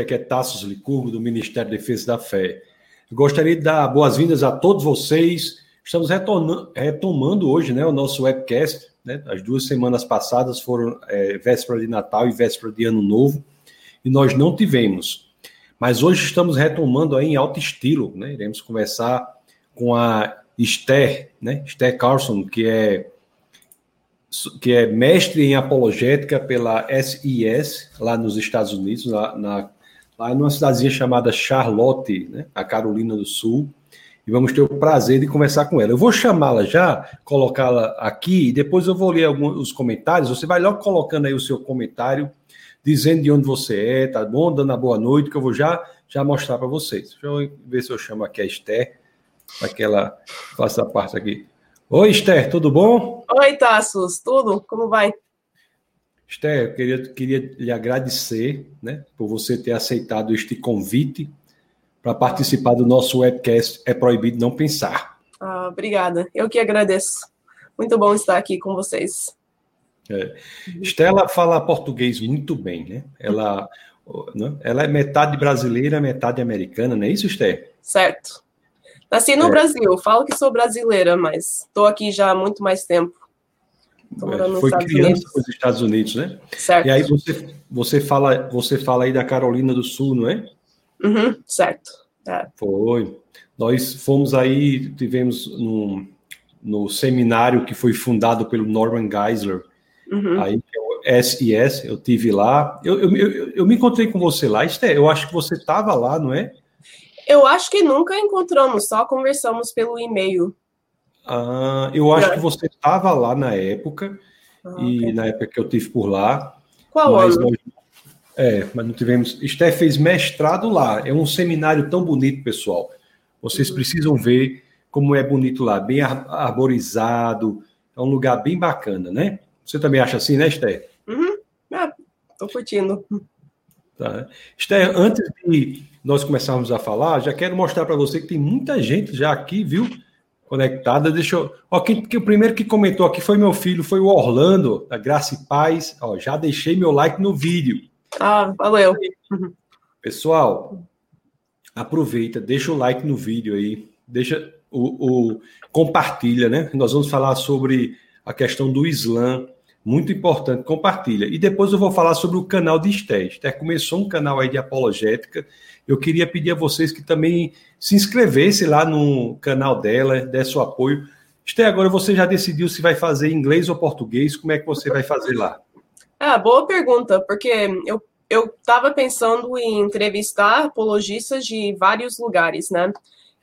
aqui é Tassos Licurgo, do Ministério da Defesa da Fé. Gostaria de dar boas-vindas a todos vocês. Estamos retomando hoje né, o nosso webcast. Né? As duas semanas passadas foram é, véspera de Natal e véspera de Ano Novo, e nós não tivemos. Mas hoje estamos retomando aí em alto estilo. Né? Iremos conversar com a Esther, né? Esther Carlson, que é que é mestre em apologética pela SIS, lá nos Estados Unidos, na, na lá numa cidadezinha chamada Charlotte, né, a Carolina do Sul, e vamos ter o prazer de conversar com ela. Eu vou chamá-la já, colocá-la aqui, e depois eu vou ler alguns os comentários. Você vai logo colocando aí o seu comentário, dizendo de onde você é, tá bom? Dando a boa noite, que eu vou já, já mostrar para vocês. Deixa eu ver se eu chamo aqui a Esther, para que ela faça parte aqui. Oi, Esther, tudo bom? Oi, Tassos, tudo? Como vai? Esther, eu queria, queria lhe agradecer né, por você ter aceitado este convite para participar do nosso webcast É Proibido Não Pensar. Ah, obrigada, eu que agradeço. Muito bom estar aqui com vocês. É. Estela fala português muito bem, né? Ela, né? ela é metade brasileira, metade americana, não é isso, Esther? Certo. Nasci no é. Brasil, falo que sou brasileira, mas estou aqui já há muito mais tempo. É, foi criança nos Estados Unidos, né? Certo. E aí você, você, fala, você fala aí da Carolina do Sul, não é? Uhum, certo. É. Foi. Nós fomos aí, tivemos no, no seminário que foi fundado pelo Norman Geisler, uhum. aí é o SIS, eu tive lá. Eu, eu, eu, eu me encontrei com você lá, Esté, eu acho que você estava lá, não é? Eu acho que nunca encontramos, só conversamos pelo e-mail. Ah, eu acho que você estava lá na época, ah, e okay. na época que eu tive por lá. Qual mas? Nós, é, mas não tivemos. Esté fez mestrado lá. É um seminário tão bonito, pessoal. Vocês uhum. precisam ver como é bonito lá, bem arborizado. É um lugar bem bacana, né? Você também acha assim, né, Esté? Uhum. É, tô curtindo. Tá. Esté, antes de nós começarmos a falar, já quero mostrar para você que tem muita gente já aqui, viu? Conectada. Deixa eu. Ó, quem, que, o primeiro que comentou aqui foi meu filho, foi o Orlando, da Graça e Paz. Ó, já deixei meu like no vídeo. Ah, valeu. Pessoal, aproveita, deixa o like no vídeo aí, deixa o, o compartilha, né? Nós vamos falar sobre a questão do Islã, muito importante, compartilha. E depois eu vou falar sobre o canal de Esté. Esté começou um canal aí de apologética eu queria pedir a vocês que também se inscrevessem lá no canal dela, desse o apoio. Esté, agora você já decidiu se vai fazer inglês ou português? Como é que você vai fazer lá? Ah, boa pergunta, porque eu eu estava pensando em entrevistar apologistas de vários lugares, né?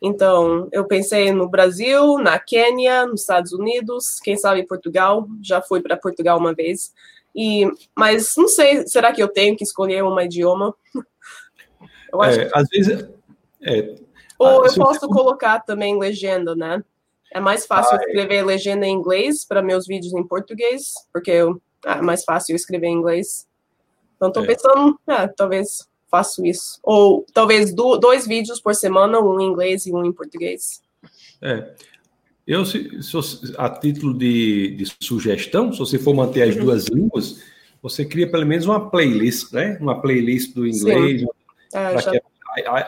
Então, eu pensei no Brasil, na Quênia, nos Estados Unidos, quem sabe Portugal. Já fui para Portugal uma vez. E, mas não sei, será que eu tenho que escolher um idioma? Eu acho é, que... Às vezes. É, Ou eu posso colocar também legenda, né? É mais fácil ah, é. escrever legenda em inglês para meus vídeos em português, porque eu, ah, é mais fácil escrever em inglês. Então, estou é. pensando, ah, talvez faço isso. Ou talvez do, dois vídeos por semana, um em inglês e um em português. É. Eu, se, se, a título de, de, sugestão, se você for manter as uhum. duas línguas, você cria pelo menos uma playlist, né? Uma playlist do inglês, Sim. É, já...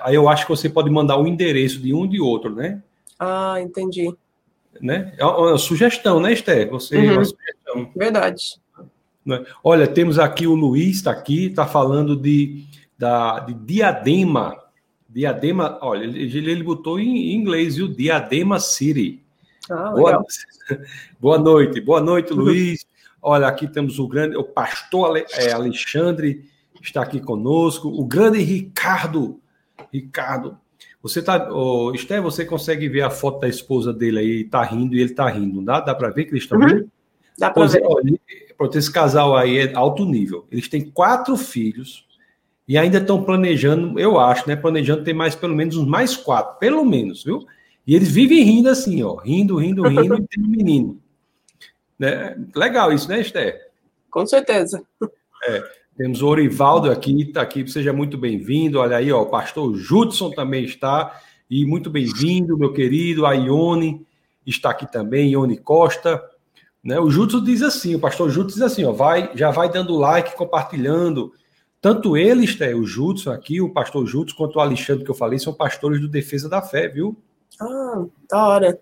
aí, eu acho que você pode mandar o endereço de um e de outro, né? Ah, entendi. Né? É uma sugestão, né, Esther? Você uhum. uma sugestão. Verdade. Né? Olha, temos aqui o Luiz, está aqui, está falando de, da, de Diadema. Diadema, olha, ele, ele botou em inglês, viu? Diadema City. Ah, boa, boa noite, boa noite, Luiz. Olha, aqui temos o grande, o pastor é, Alexandre está aqui conosco, o grande Ricardo. Ricardo, você tá, oh, Esté, você consegue ver a foto da esposa dele aí, tá rindo e ele tá rindo, dá? Dá para ver que eles estão uhum. rindo? Dá para ver. Olha, esse casal aí é alto nível. Eles têm quatro filhos e ainda estão planejando, eu acho, né? Planejando ter mais pelo menos uns mais quatro, pelo menos, viu? E eles vivem rindo assim, ó, rindo, rindo, rindo, e tem um menino. Né? Legal isso, né, Esté? Com certeza. É. Temos o Orivaldo aqui, está aqui, seja muito bem-vindo. Olha aí, ó, o pastor Judson também está, e muito bem-vindo, meu querido. A Ione está aqui também, Ione Costa. Né? O Judson diz assim, o pastor Judson diz assim, ó, vai, já vai dando like, compartilhando, Tanto eles, é, o Jutsu aqui, o pastor Jutsu, quanto o Alexandre que eu falei, são pastores do Defesa da Fé, viu? Ah, da hora.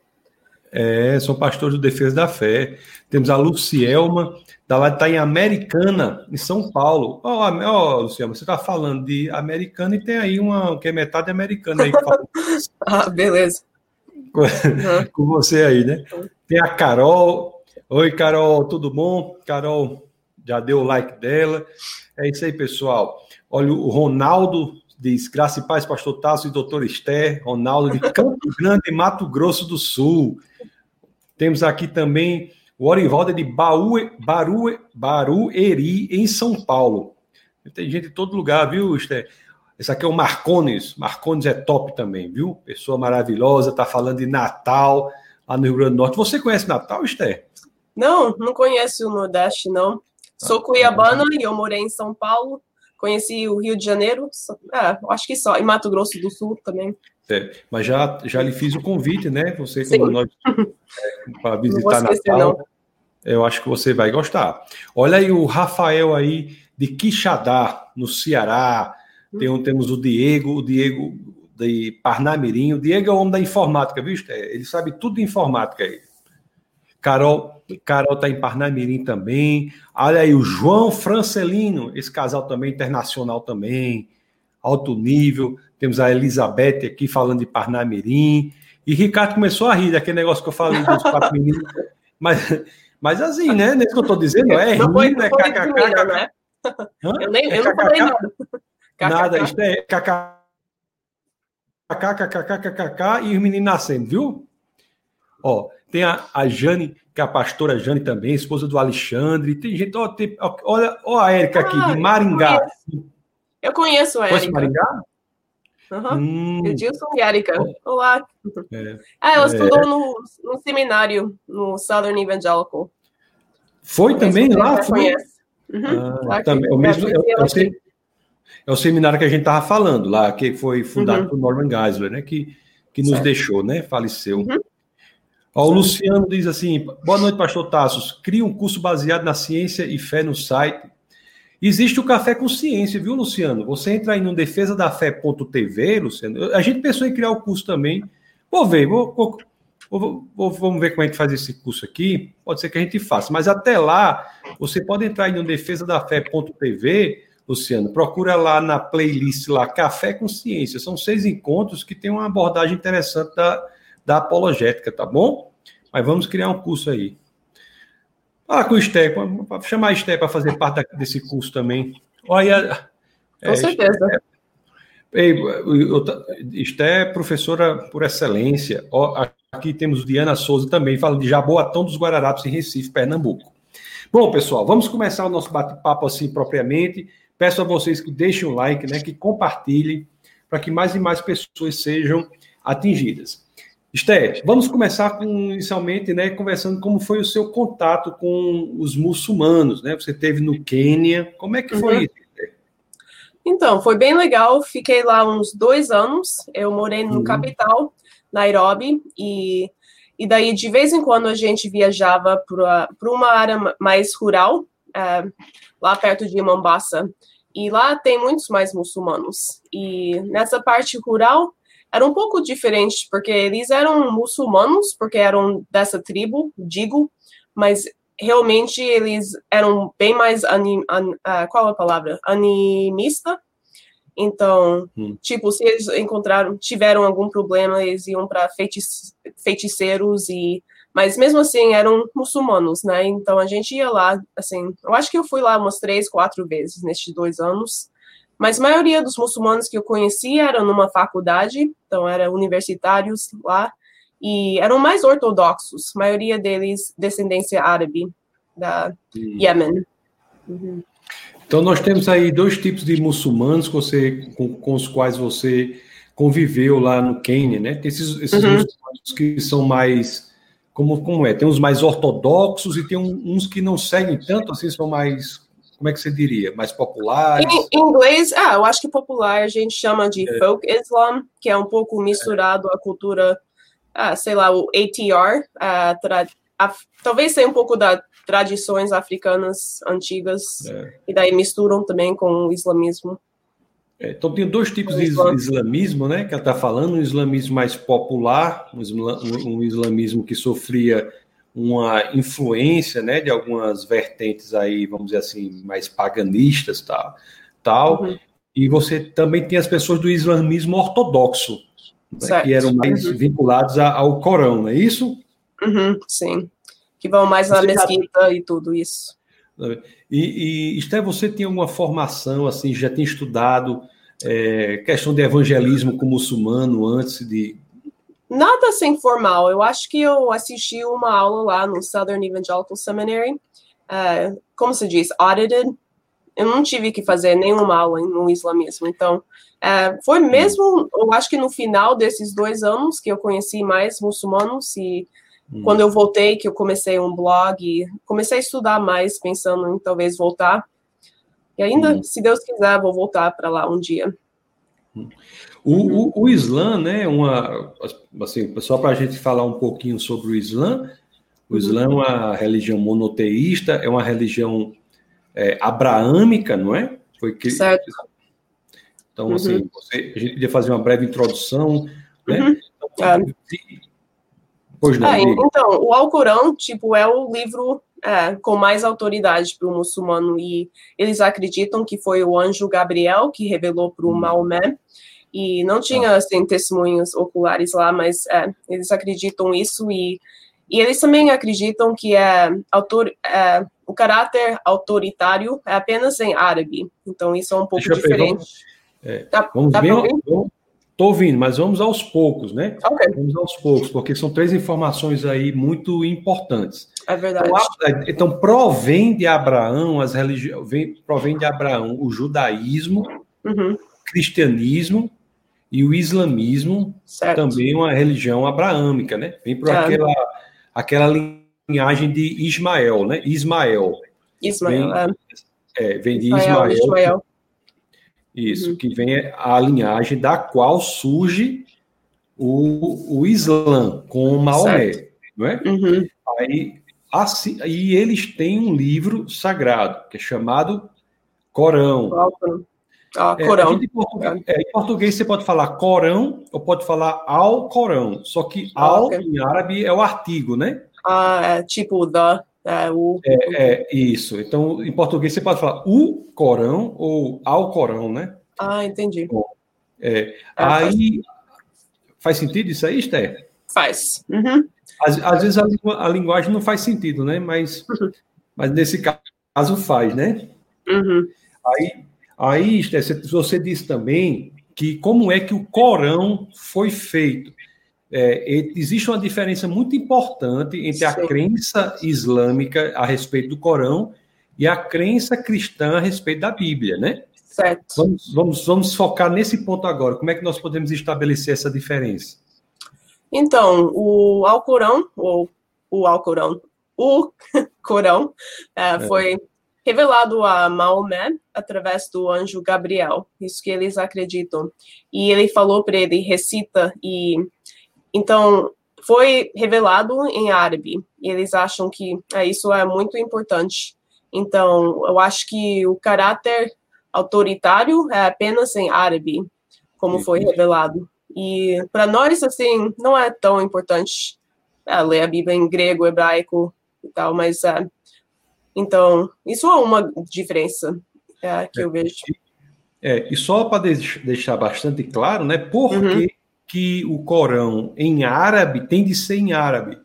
É, são pastores do Defesa da Fé. Temos a Lucielma, da lá está em Americana, em São Paulo. Ó, oh, oh, Lucielma, você está falando de Americana e tem aí uma que é metade americana aí. ah, beleza. Com, com você aí, né? Tem a Carol. Oi, Carol, tudo bom? Carol já deu o like dela. É isso aí, pessoal. Olha, o Ronaldo diz: Graça e paz, Pastor Tasso e Doutor Esther. Ronaldo de Campo Grande, Mato Grosso do Sul. Temos aqui também o Orivaldo de Baú, Baru, Barueri, em São Paulo. Tem gente em todo lugar, viu, Esther? Esse aqui é o Marcones. Marcones é top também, viu? Pessoa maravilhosa, tá falando de Natal lá no Rio Grande do Norte. Você conhece Natal, Esther? Não, não conheço o Nordeste, não. Sou cuiabana e eu morei em São Paulo. Conheci o Rio de Janeiro, é, acho que só, e Mato Grosso do Sul também. É, mas já, já lhe fiz o convite, né? Você como nós é, para visitar esquecer, Natal. Não. Eu acho que você vai gostar. Olha aí o Rafael aí de Quixadá, no Ceará. Tem, um, temos o Diego, o Diego de Parnamirim. O Diego é o homem da informática, viu? Ele sabe tudo de informática aí. Carol, Carol está em Parnamirim também. Olha aí o João Francelino, esse casal também internacional também, alto nível. Temos a Elizabeth aqui falando de Parnamirim. E Ricardo começou a rir daquele negócio que eu falei dos quatro meninos. Mas, mas assim, né? Nesse que eu estou dizendo, é não foi, não é kkk. Né? Eu, nem, eu não falei nada. Nada, isso é kkk, kkk, e os meninos nascendo, viu? Ó, tem a, a Jane, que é a pastora Jane também, esposa do Alexandre. Tem gente, ó, tem, olha, ó a Érica aqui, ah, de Maringá. Eu conheço, a Érica. Maringá? Uhum. Hum. Edilson e Érica. Olá. É. Ah, ela é. estudou no, no seminário, no Southern Evangelical. Foi também lá? Foi? Uhum. Ah, também, é o mesmo, é, é, o, é o seminário que a gente estava falando lá, que foi fundado uhum. por Norman Geisler, né? Que, que nos certo. deixou, né? Faleceu. Uhum. Ó, o Luciano diz assim: boa noite, pastor Tassos. Cria um curso baseado na ciência e fé no site. Existe o Café com Ciência, viu, Luciano? Você entra aí no defesadafé.tv, Luciano. A gente pensou em criar o curso também. Vou ver, vou, vou, vou, vamos ver como é que faz esse curso aqui. Pode ser que a gente faça. Mas até lá, você pode entrar aí no defesadafé.tv, Luciano. Procura lá na playlist lá, Café com Ciência. São seis encontros que tem uma abordagem interessante da da apologética, tá bom? Mas vamos criar um curso aí. Ah, com o Esté, chamar a Esté para fazer parte desse curso também. Olha, com é, certeza. Esté é professora por excelência. Aqui temos Diana Souza também, falando de Jaboatão dos Guararapes, em Recife, Pernambuco. Bom, pessoal, vamos começar o nosso bate-papo assim propriamente. Peço a vocês que deixem o like, né, que compartilhem, para que mais e mais pessoas sejam atingidas. Esté, vamos começar com, inicialmente, né, conversando como foi o seu contato com os muçulmanos, né? Você teve no Quênia, como é que foi uhum. isso? Então, foi bem legal, fiquei lá uns dois anos, eu morei no uhum. capital, Nairobi, e, e daí de vez em quando a gente viajava para uma área mais rural, é, lá perto de Mombasa, e lá tem muitos mais muçulmanos, e nessa parte rural era um pouco diferente, porque eles eram muçulmanos, porque eram dessa tribo, digo, mas realmente eles eram bem mais anim, an, uh, qual é a palavra? Animista. Então, hum. tipo, se eles encontraram, tiveram algum problema, eles iam para feiticeiros e mas mesmo assim eram muçulmanos, né? Então a gente ia lá, assim, eu acho que eu fui lá umas três, quatro vezes nestes dois anos. Mas a maioria dos muçulmanos que eu conhecia eram numa faculdade, então eram universitários lá, e eram mais ortodoxos, a maioria deles descendência árabe, da hum. Yemen. Uhum. Então nós temos aí dois tipos de muçulmanos com, você, com, com os quais você conviveu lá no Quênia, né? Tem esses, esses uhum. muçulmanos que são mais como, como é? Tem uns mais ortodoxos e tem uns que não seguem tanto, assim, são mais como é que você diria? Mais populares? Em inglês, ah, eu acho que popular a gente chama de é. folk Islam, que é um pouco misturado à cultura, ah, sei lá, o ATR, a tra talvez seja um pouco das tradições africanas antigas, é. e daí misturam também com o islamismo. É, então tem dois tipos de islamismo, né? Que ela está falando, um islamismo mais popular, um, um, islamismo que sofria uma influência, né, de algumas vertentes aí, vamos dizer assim, mais paganistas, tal, tal. Uhum. E você também tem as pessoas do islamismo ortodoxo, né, que eram mais uhum. vinculados ao Corão, não é isso? Uhum, sim. Que vão mais na mesquita e tudo isso. E, e Esté, você tem alguma formação, assim, já tem estudado é, questão de evangelismo com muçulmano antes de. Nada assim formal. Eu acho que eu assisti uma aula lá no Southern Evangelical Seminary. Uh, como se diz? Audited. Eu não tive que fazer nenhuma aula no islamismo. Então, uh, foi mesmo, eu acho que no final desses dois anos que eu conheci mais muçulmanos e Hum. Quando eu voltei, que eu comecei um blog, comecei a estudar mais, pensando em talvez voltar. E ainda, hum. se Deus quiser, vou voltar para lá um dia. O, o, o, Islã, né, uma, assim, só para a gente falar um pouquinho sobre o Islã, o uhum. Islã é uma religião monoteísta, é uma religião é, abraâmica, não é? Foi que, certo. Então, assim, uhum. você, a gente ia fazer uma breve introdução, né? Uhum. Então. Pois não. É, então, o Alcorão, tipo, é o livro é, com mais autoridade para o muçulmano e eles acreditam que foi o anjo Gabriel que revelou para o hum. Maomé e não tinha, ah. assim, testemunhos oculares lá, mas é, eles acreditam isso e, e eles também acreditam que é, autor, é, o caráter autoritário é apenas em árabe, então isso é um pouco diferente. É, tá, vamos, tá vamos, Estou ouvindo, mas vamos aos poucos, né? Okay. Vamos aos poucos, porque são três informações aí muito importantes. É verdade. Então, então provém de Abraão as religiões, provém de Abraão o judaísmo, uhum. o cristianismo e o islamismo, certo. também uma religião abraâmica, né? Vem por é. aquela, aquela linhagem de Ismael, né? Ismael. Ismael, vem, é. é vem de Ismael, Ismael, Ismael isso, uhum. que vem a linhagem da qual surge o, o Islã com o Maomé, não é? Uhum. Aí, assim, e eles têm um livro sagrado que é chamado Corão. Ah, Corão. É, em, português, é, em, português, você pode falar Corão ou pode falar ao Corão, só que ah, ao okay. em árabe é o artigo, né? Ah, é tipo da é, o... é, é, isso. Então, em português, você pode falar o Corão ou ao Corão, né? Ah, entendi. Bom, é, ah, aí, faz sentido isso aí, Esther? Faz. Uhum. Às, às, vezes a, a, linguagem não faz sentido, né? Mas, uhum. mas nesse caso faz, né? Uhum. Aí, aí você disse também que como é que o Corão foi feito é, existe uma diferença muito importante entre a crença islâmica a respeito do Corão e a crença cristã a respeito da Bíblia, né? Certo. Vamos, vamos, vamos focar nesse ponto agora. Como é que nós podemos estabelecer essa diferença? Então, o Alcorão, ou o Alcorão, o Corão, é, é. foi revelado a Maomé através do anjo Gabriel, isso que eles acreditam. E ele falou para ele, recita e então, foi revelado em árabe, e eles acham que é, isso é muito importante. Então, eu acho que o caráter autoritário é apenas em árabe, como foi revelado. E para nós, assim, não é tão importante é, ler a Bíblia em grego, hebraico e tal, mas é. Então, isso é uma diferença é, que eu vejo. É, e só para deixar bastante claro, né, por uhum. que que o Corão em árabe tem de ser em árabe.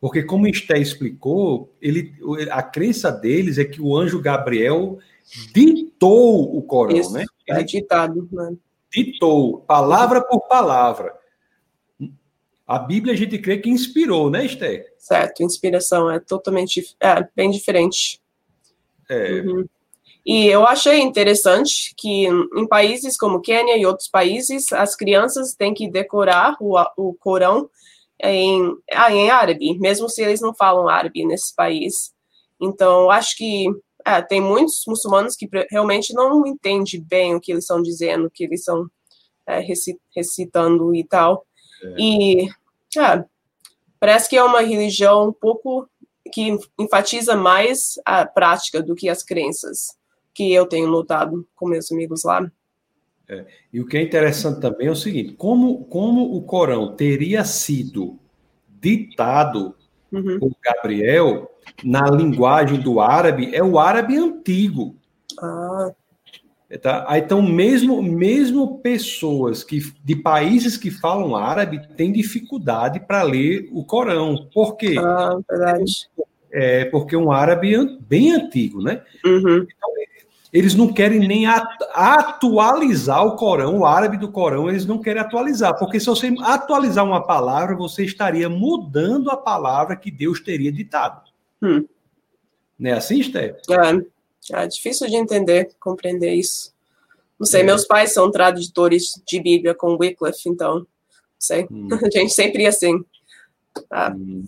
Porque, como Esté explicou, ele, a crença deles é que o anjo Gabriel ditou o Corão, Isso, né? É ele é ditado, né? Ditou, palavra por palavra. A Bíblia a gente crê que inspirou, né, Esté? Certo, inspiração é totalmente, é, bem diferente. É. Uhum. E eu achei interessante que em países como Quênia e outros países, as crianças têm que decorar o, o Corão em, ah, em árabe, mesmo se eles não falam árabe nesse país. Então, acho que é, tem muitos muçulmanos que realmente não entendem bem o que eles estão dizendo, o que eles estão é, recitando e tal. É. E é, parece que é uma religião um pouco que enfatiza mais a prática do que as crenças, que eu tenho notado com meus amigos lá. É, e o que é interessante também é o seguinte: como, como o Corão teria sido ditado uhum. por Gabriel na linguagem do árabe, é o árabe antigo. Ah. Tá? Então, mesmo, mesmo pessoas que, de países que falam árabe têm dificuldade para ler o Corão. Por quê? Ah, verdade. É porque é um árabe bem antigo, né? Uhum. Então, eles não querem nem atualizar o Corão, o árabe do Corão, eles não querem atualizar, porque se você atualizar uma palavra, você estaria mudando a palavra que Deus teria ditado. Hum. Não é assim, Steph? É, é difícil de entender, compreender isso. Não sei, é. meus pais são tradutores de Bíblia com Wycliffe, então, não sei. Hum. A gente sempre ia assim. Tá? Hum.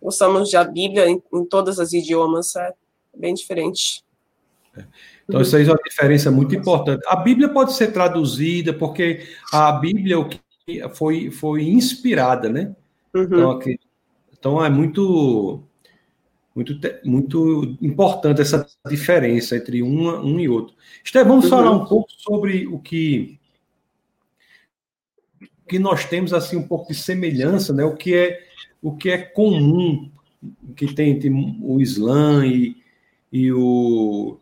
Gostamos da Bíblia em, em todos os idiomas, é bem diferente. É. Então, isso aí é uma diferença muito importante. A Bíblia pode ser traduzida, porque a Bíblia foi, foi inspirada, né? Uhum. Então, aqui, então, é muito, muito, muito importante essa diferença entre uma, um e outro. Esther, vamos falar um pouco sobre o que, que nós temos assim um pouco de semelhança, né? O que é o que é comum que tem entre o Islã e, e o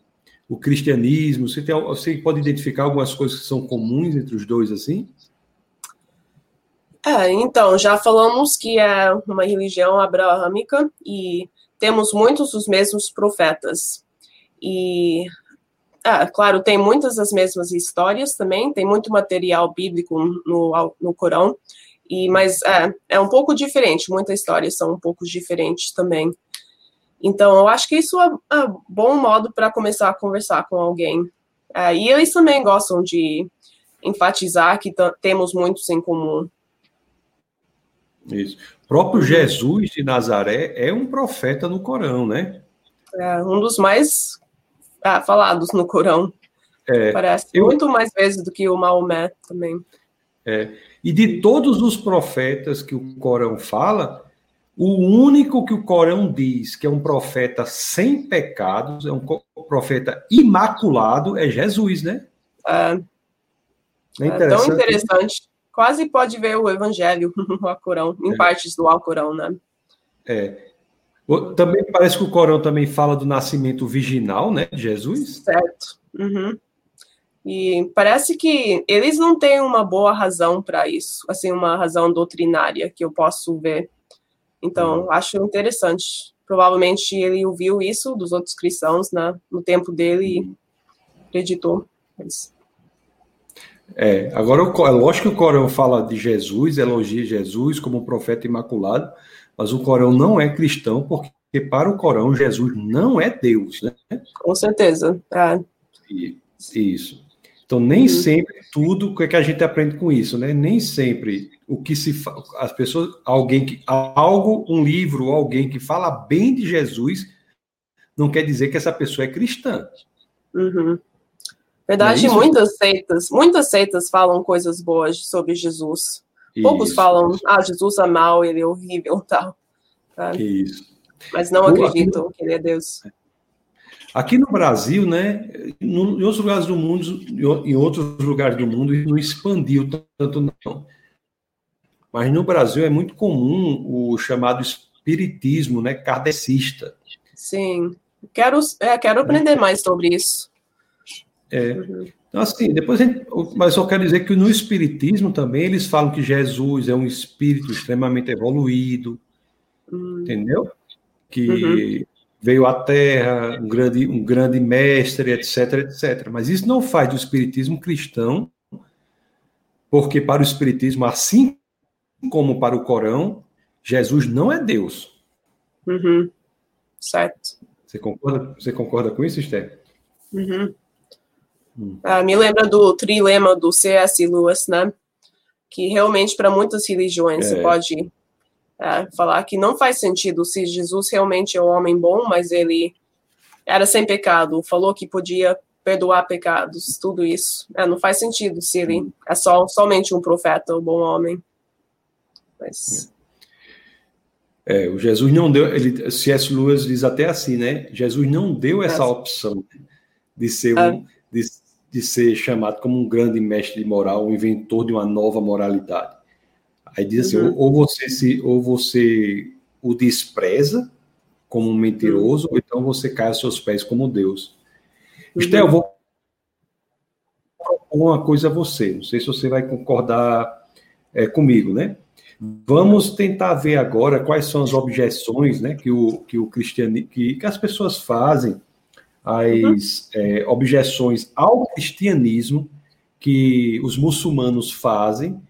o cristianismo? Você, tem, você pode identificar algumas coisas que são comuns entre os dois, assim? É, então, já falamos que é uma religião abraâmica e temos muitos dos mesmos profetas. E, é, claro, tem muitas das mesmas histórias também, tem muito material bíblico no, no Corão, e, mas é, é um pouco diferente, muitas histórias são um pouco diferentes também. Então, eu acho que isso é, é um bom modo para começar a conversar com alguém. É, e eles também gostam de enfatizar que temos muitos em comum. Isso. O próprio Jesus de Nazaré é um profeta no Corão, né? É um dos mais ah, falados no Corão. É, Parece eu... muito mais vezes do que o Maomé também. É. E de todos os profetas que o Corão fala, o único que o Corão diz que é um profeta sem pecados, é um profeta imaculado, é Jesus, né? É, é, é tão interessante. Quase pode ver o Evangelho no Alcorão, em é. partes do Alcorão, né? É. Também parece que o Corão também fala do nascimento virginal, né, de Jesus. Certo. Uhum. E parece que eles não têm uma boa razão para isso, assim, uma razão doutrinária que eu posso ver. Então, uhum. acho interessante. Provavelmente ele ouviu isso dos outros cristãos né, no tempo dele e acreditou. Mas... É, agora, é lógico que o Corão fala de Jesus, elogia Jesus como um profeta imaculado, mas o Corão não é cristão, porque para o Corão Jesus não é Deus, né? Com certeza. É. Isso. Então, nem uhum. sempre tudo o que a gente aprende com isso, né? Nem sempre o que se as pessoas, alguém que algo, um livro, alguém que fala bem de Jesus, não quer dizer que essa pessoa é cristã. Uhum. Verdade, é muitas seitas, muitas seitas falam coisas boas sobre Jesus. Poucos isso, falam, isso. ah, Jesus é mau, ele é horrível, tal. Tá? Isso. Mas não acreditam que ele é Deus. Aqui no Brasil, né, em outros lugares do mundo, em outros lugares do mundo, não expandiu tanto não. Mas no Brasil é muito comum o chamado espiritismo, né, kardecista. Sim, quero, é, quero aprender mais sobre isso. É. Então, assim, depois gente, mas só quero dizer que no espiritismo também eles falam que Jesus é um espírito extremamente evoluído, uhum. entendeu? Que uhum veio à Terra, um grande, um grande mestre, etc, etc. Mas isso não faz do espiritismo cristão, porque para o espiritismo, assim como para o Corão, Jesus não é Deus. Uhum. Certo. Você concorda, você concorda com isso, Esther? Uhum. Hum. Ah, me lembra do trilema do C.S. Lewis, né? Que realmente para muitas religiões é. você pode é, falar que não faz sentido se Jesus realmente é um homem bom, mas ele era sem pecado, falou que podia perdoar pecados, tudo isso. É, não faz sentido se ele é só somente um profeta, um bom homem. Mas... É, o Jesus não deu, ele, C.S. Lewis diz até assim, né? Jesus não deu essa opção de ser, um, é. de, de, ser chamado como um grande mestre de moral, um inventor de uma nova moralidade. Aí diz assim, uhum. ou, você se, ou você o despreza como um mentiroso, uhum. ou então você cai aos seus pés como Deus. Uhum. Esté, eu vou propor uma coisa a você, não sei se você vai concordar é, comigo, né? Vamos tentar ver agora quais são as objeções né, que, o, que, o cristiani, que, que as pessoas fazem, as uhum. é, objeções ao cristianismo que os muçulmanos fazem,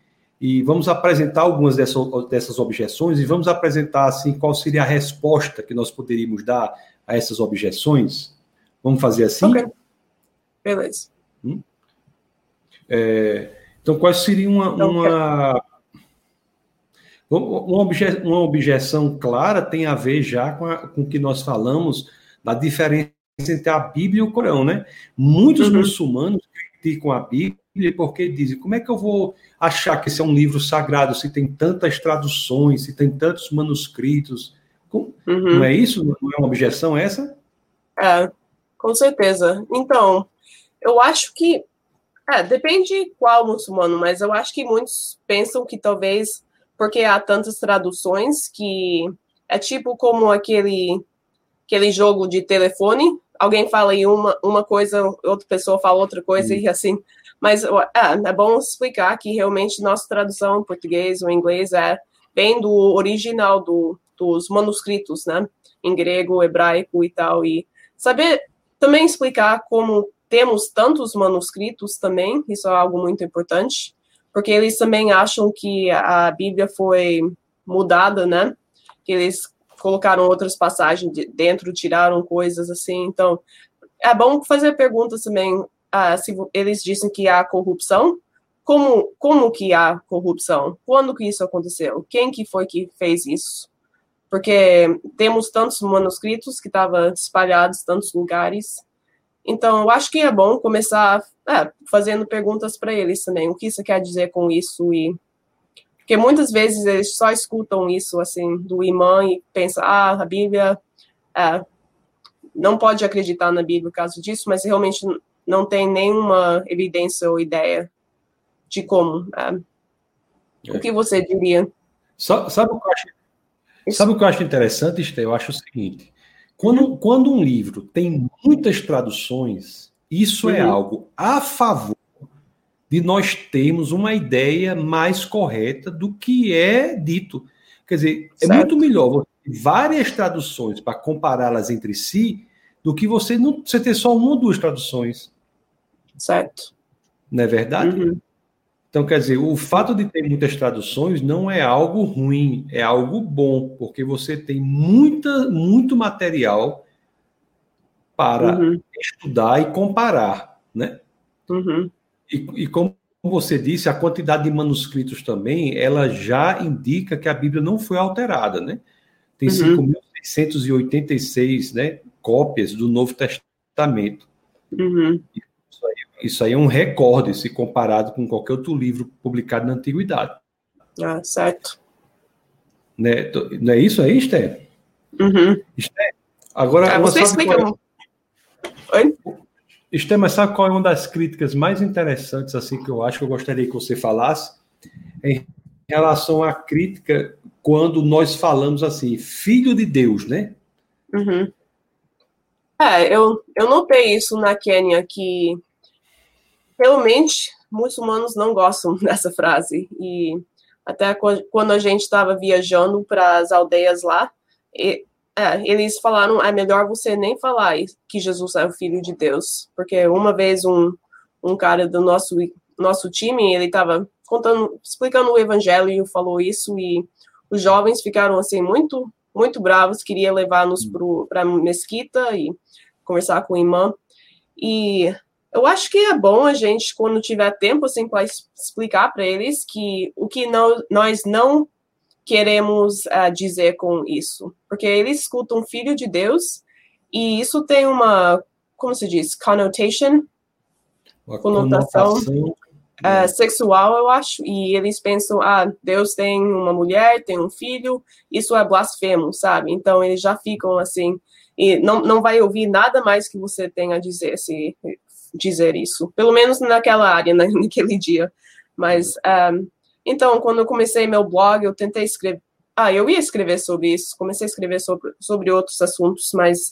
e vamos apresentar algumas dessas, dessas objeções e vamos apresentar assim qual seria a resposta que nós poderíamos dar a essas objeções. Vamos fazer assim? Okay. Beleza. Hum? É, então, quais seriam uma, então, uma, uma, obje, uma objeção clara tem a ver já com, a, com o que nós falamos da diferença entre a Bíblia e o Corão, né? Muitos uhum. muçulmanos criticam a Bíblia porque dizem como é que eu vou achar que esse é um livro sagrado se tem tantas traduções, se tem tantos manuscritos? Uhum. Não é isso? Não é uma objeção essa? É, com certeza. Então, eu acho que é, depende qual muçulmano, mas eu acho que muitos pensam que talvez porque há tantas traduções que é tipo como aquele aquele jogo de telefone, alguém fala em uma, uma coisa, outra pessoa fala outra coisa e assim. Mas é, é bom explicar que realmente nossa tradução em português ou inglês é bem do original do, dos manuscritos, né? Em grego, hebraico e tal. E saber também explicar como temos tantos manuscritos também, isso é algo muito importante porque eles também acham que a Bíblia foi mudada, né? Que eles colocaram outras passagens dentro, tiraram coisas assim. Então, é bom fazer perguntas também. Ah, se eles dizem que há corrupção, como, como que há corrupção? Quando que isso aconteceu? Quem que foi que fez isso? Porque temos tantos manuscritos que estavam espalhados tantos lugares então, eu acho que é bom começar é, fazendo perguntas para eles também. O que você quer dizer com isso? E porque muitas vezes eles só escutam isso assim do imã e pensam, ah, a Bíblia é, não pode acreditar na Bíblia por causa disso, mas realmente não tem nenhuma evidência ou ideia de como. É. O que você diria? Sabe, sabe, o que eu acho, sabe o que eu acho interessante, Esther? Eu acho o seguinte: quando, quando um livro tem muitas traduções, isso é uhum. é algo a favor de nós termos uma ideia mais correta do que é dito. Quer dizer, é certo. é muito melhor você ter várias traduções para compará-las entre si do que você não você ter só uma ou duas traduções. Certo. Não é verdade? Uhum. Então, quer dizer, o fato de ter muitas traduções não é algo ruim, é algo bom, porque você tem muita, muito material para uhum. estudar e comparar, né? Uhum. E, e, como você disse, a quantidade de manuscritos também, ela já indica que a Bíblia não foi alterada, né? Tem uhum. 5.686 né, cópias do Novo Testamento. Uhum. Isso aí é um recorde se comparado com qualquer outro livro publicado na antiguidade. Ah, certo. Né? Não é isso aí, Esther? Uhum. Esther, agora. Ah, você explica. Qual... É? Oi? Esther, mas sabe qual é uma das críticas mais interessantes assim que eu acho que eu gostaria que você falasse? Em relação à crítica quando nós falamos assim, filho de Deus, né? Uhum. É, eu, eu notei isso na Quênia, que realmente muçulmanos não gostam dessa frase. E até quando a gente estava viajando para as aldeias lá, é, eles falaram: é melhor você nem falar que Jesus é o Filho de Deus. Porque uma vez um, um cara do nosso, nosso time, ele estava contando, explicando o evangelho e falou isso, e os jovens ficaram assim muito, muito bravos, queria levar-nos para a mesquita e conversar com o imã. E eu acho que é bom a gente, quando tiver tempo, assim, para explicar para eles que o que não, nós não queremos uh, dizer com isso. Porque eles escutam Filho de Deus e isso tem uma, como se diz, connotation? Uma conotação, conotação é, sexual, eu acho, e eles pensam, ah, Deus tem uma mulher, tem um filho, isso é blasfemo, sabe? Então eles já ficam assim, e não, não vai ouvir nada mais que você tenha a dizer se dizer isso, pelo menos naquela área, né, naquele dia. Mas, um, é, então, quando eu comecei meu blog, eu tentei escrever, ah, eu ia escrever sobre isso, comecei a escrever sobre, sobre outros assuntos, mas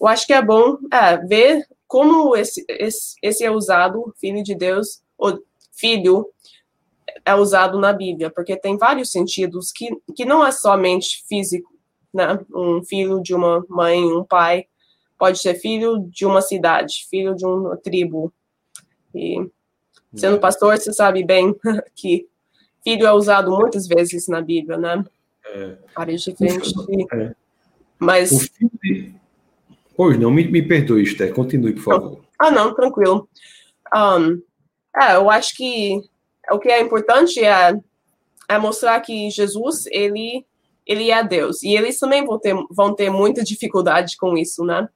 eu acho que é bom é, ver como esse, esse, esse é usado, filho de Deus, ou filho é usado na Bíblia, porque tem vários sentidos que, que não é somente físico, né? Um filho de uma mãe, um pai, pode ser filho de uma cidade, filho de uma tribo. E sendo é. pastor, você sabe bem que filho é usado muitas vezes na Bíblia, né? É. Áreas diferentes. É. Mas. O filho de... Pois não, me, me perdoe, Esther, continue, por favor. Ah, não, tranquilo. Um, é, eu acho que o que é importante é, é mostrar que Jesus, ele, ele é Deus. E eles também vão ter, vão ter muita dificuldade com isso, né?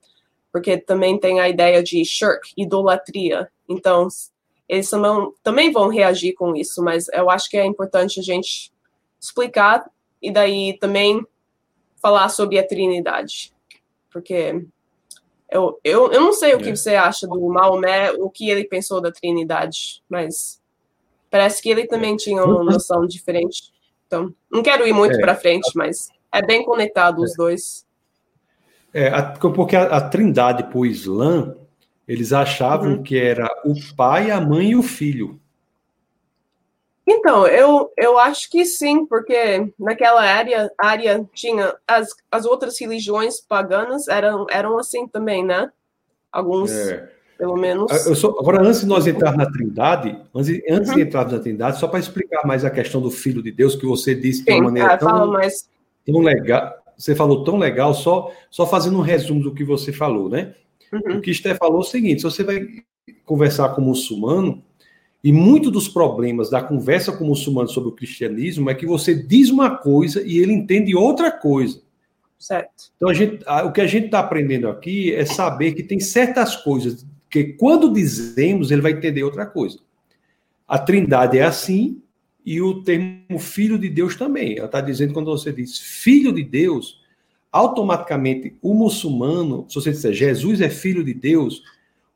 Porque também tem a ideia de shirk, idolatria. Então, eles também, também vão reagir com isso, mas eu acho que é importante a gente explicar e daí também falar sobre a Trindade. Porque eu, eu, eu não sei o que é. você acha do Maomé, o que ele pensou da Trindade, mas parece que ele também tinha uma noção diferente. Então, não quero ir muito é. para frente, mas é bem conectado os é. dois. É, porque a, a Trindade para o Islã, eles achavam uhum. que era o pai, a mãe e o filho. Então, eu, eu acho que sim, porque naquela área, área tinha as, as outras religiões paganas eram, eram assim também, né? Alguns, é. pelo menos. Ah, só, agora, antes de nós entrar na Trindade, antes, antes uhum. de entrar na Trindade, só para explicar mais a questão do Filho de Deus, que você disse de uma maneira é, tão, mais... tão legal. Você falou tão legal, só, só fazendo um resumo do que você falou, né? Uhum. O que Esté falou é o seguinte: se você vai conversar com um muçulmano, e muito dos problemas da conversa com o muçulmano sobre o cristianismo é que você diz uma coisa e ele entende outra coisa. Certo. Então, gente, o que a gente está aprendendo aqui é saber que tem certas coisas que, quando dizemos, ele vai entender outra coisa. A trindade é assim e o termo filho de Deus também. Ela está dizendo, quando você diz filho de Deus, automaticamente o muçulmano, se você disser Jesus é filho de Deus,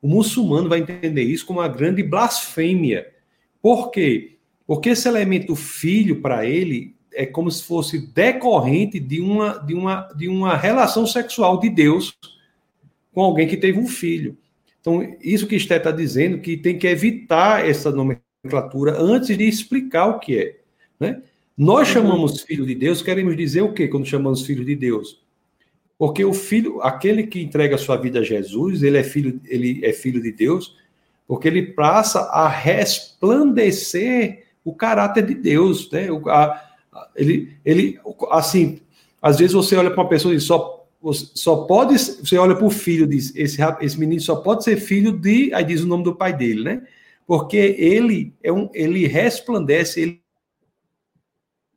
o muçulmano vai entender isso como uma grande blasfêmia. Por quê? Porque esse elemento filho, para ele, é como se fosse decorrente de uma, de, uma, de uma relação sexual de Deus com alguém que teve um filho. Então, isso que Esté está dizendo, que tem que evitar essa nomenclatura antes de explicar o que é. Né? Nós uhum. chamamos filho de Deus, queremos dizer o quê quando chamamos filho de Deus? Porque o filho, aquele que entrega sua vida a Jesus, ele é filho, ele é filho de Deus, porque ele passa a resplandecer o caráter de Deus, né? O, a, ele, ele, assim, às vezes você olha para uma pessoa e só só pode, você olha para o filho diz, esse esse menino só pode ser filho de, aí diz o nome do pai dele, né? Porque ele é um, ele resplandece, ele,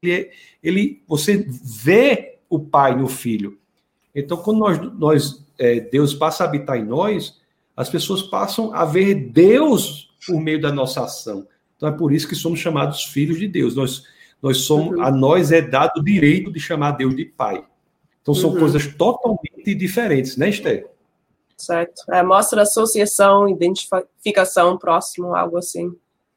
ele, é, ele você vê o pai no filho. Então, quando nós, nós é, Deus passa a habitar em nós, as pessoas passam a ver Deus por meio da nossa ação. Então, é por isso que somos chamados filhos de Deus. Nós, nós somos, uhum. a nós é dado o direito de chamar Deus de Pai. Então, são uhum. coisas totalmente diferentes, né, Esther? Certo. É, mostra associação, identificação próximo, algo assim.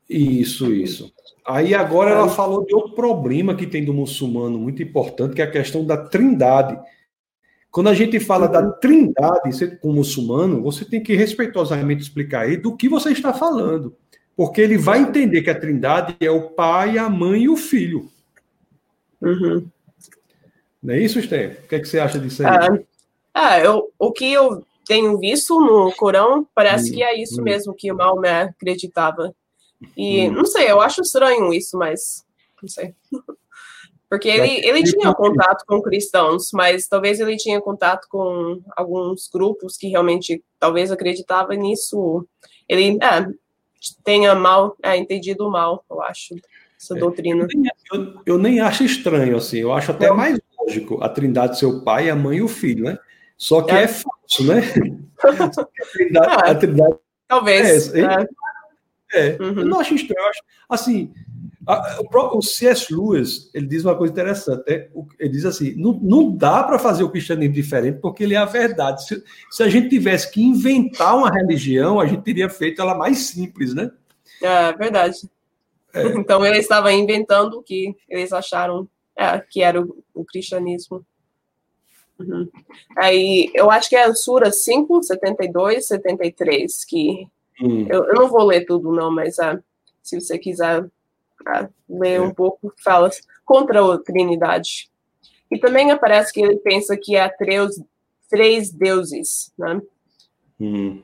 Isso, isso. Aí agora ela falou de outro problema que tem do muçulmano muito importante, que é a questão da trindade. Quando a gente fala da trindade com o muçulmano, você tem que respeitosamente explicar ele do que você está falando. Porque ele vai entender que a trindade é o pai, a mãe e o filho. Uhum. Não é isso, Esther? O que, é que você acha disso aí? Ah, é, eu, o que eu tenho visto no Corão parece hum, que é isso hum. mesmo que o Maomé acreditava. E hum. não sei, eu acho estranho isso, mas não sei. Porque ele, ele tinha contato com cristãos, mas talvez ele tinha contato com alguns grupos que realmente talvez acreditavam nisso. Ele é, tenha mal, é, entendido mal, eu acho, essa é, doutrina. Eu nem, eu, eu nem, acho estranho, assim, eu acho até mais lógico a trindade seu pai, a mãe e o filho, né? Só que é, é falso, né? a trindade, a trindade talvez. É, É, uhum. eu não acho estranho. Eu acho, assim, o, o C.S. Lewis, ele diz uma coisa interessante. Né? Ele diz assim, não, não dá para fazer o cristianismo diferente porque ele é a verdade. Se, se a gente tivesse que inventar uma religião, a gente teria feito ela mais simples, né? É, verdade. É. Então, ele estava inventando o que eles acharam é, que era o, o cristianismo. Uhum. Aí, eu acho que é a Sura 5, 72, 73, que hum. eu, eu, não vou ler tudo, não, mas ah, se você quiser ah, ler é. um pouco, fala contra a Trindade. E também aparece que ele pensa que há três, três deuses, né? Hum.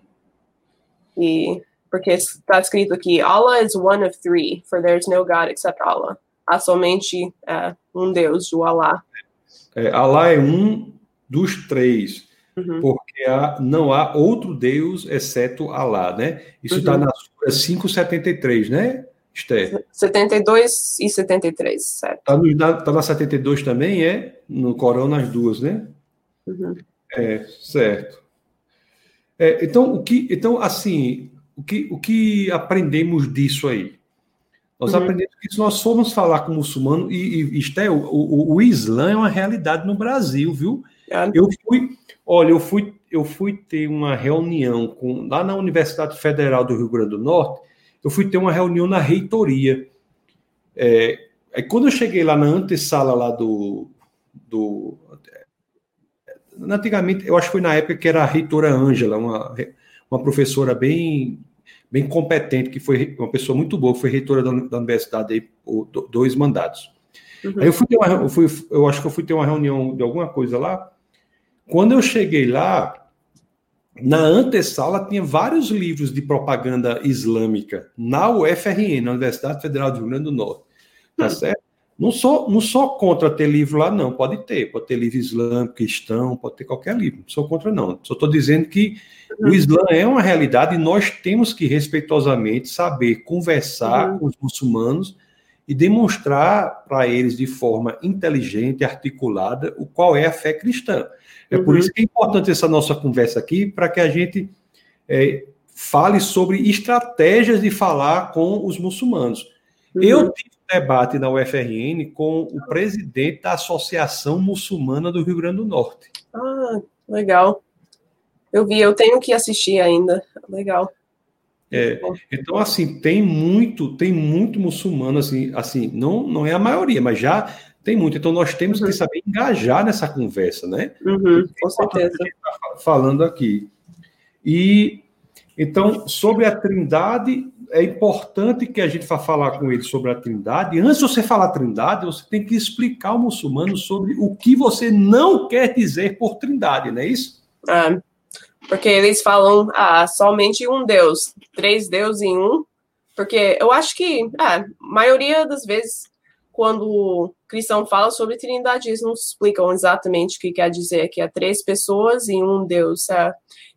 E porque está escrito aqui, Allah is one of three, for there is no God except Allah. Há somente uh, um Deus, o Allah. É, Allah é um dos três, uhum. porque há, não há outro Deus exceto Allah, né? Isso está uhum. na Sura 573, né, Esther? 72 e 73, certo. Está na, tá na 72 também, é? No Corão, nas duas, né? Uhum. É, certo. É, então, o que, então, assim, o que, o que aprendemos disso aí? Nós uhum. aprendemos que se nós formos falar com muçulmano, e, e Esté, o, o, o, Islã é uma realidade no Brasil, viu? É. Eu fui, olha, eu fui, eu fui ter uma reunião com, lá na Universidade Federal do Rio Grande do Norte, eu fui ter uma reunião na reitoria. É, aí quando eu cheguei lá na antessala lá do, do antigamente, eu acho que foi na época que era a reitora Ângela, uma, uma professora bem bem competente, que foi uma pessoa muito boa, foi reitora da, da universidade aí, por dois mandatos. Uhum. Aí eu fui, uma, eu fui, eu acho que eu fui ter uma reunião de alguma coisa lá. Quando eu cheguei lá, na antessala tinha vários livros de propaganda islâmica na UFRN, na Universidade Federal do Rio Grande do Norte. Tá uhum. certo? Não sou, não sou contra ter livro lá, não. Pode ter, pode ter livro islâmico, cristão, pode ter qualquer livro. Não sou contra, não. Só estou dizendo que o Islã é uma realidade e nós temos que respeitosamente saber conversar uhum. com os muçulmanos e demonstrar para eles de forma inteligente, articulada, o qual é a fé cristã. É uhum. por isso que é importante essa nossa conversa aqui, para que a gente é, fale sobre estratégias de falar com os muçulmanos. Uhum. Eu tive um debate na UFRN com o presidente da Associação Muçulmana do Rio Grande do Norte. Ah, legal. Eu vi, eu tenho que assistir ainda. Legal. É, então, assim, tem muito, tem muito muçulmano, assim, assim, não, não é a maioria, mas já tem muito. Então, nós temos uhum. que saber engajar nessa conversa, né? Uhum, com certeza. Tá falando aqui. E, então, sobre a trindade, é importante que a gente vá falar com ele sobre a trindade. Antes de você falar trindade, você tem que explicar ao muçulmano sobre o que você não quer dizer por trindade, não é isso? É. Porque eles falam, ah, somente um Deus, três deuses em um. Porque eu acho que, a maioria das vezes, quando cristão fala sobre não explicam exatamente o que quer dizer, que é três pessoas e um Deus. É.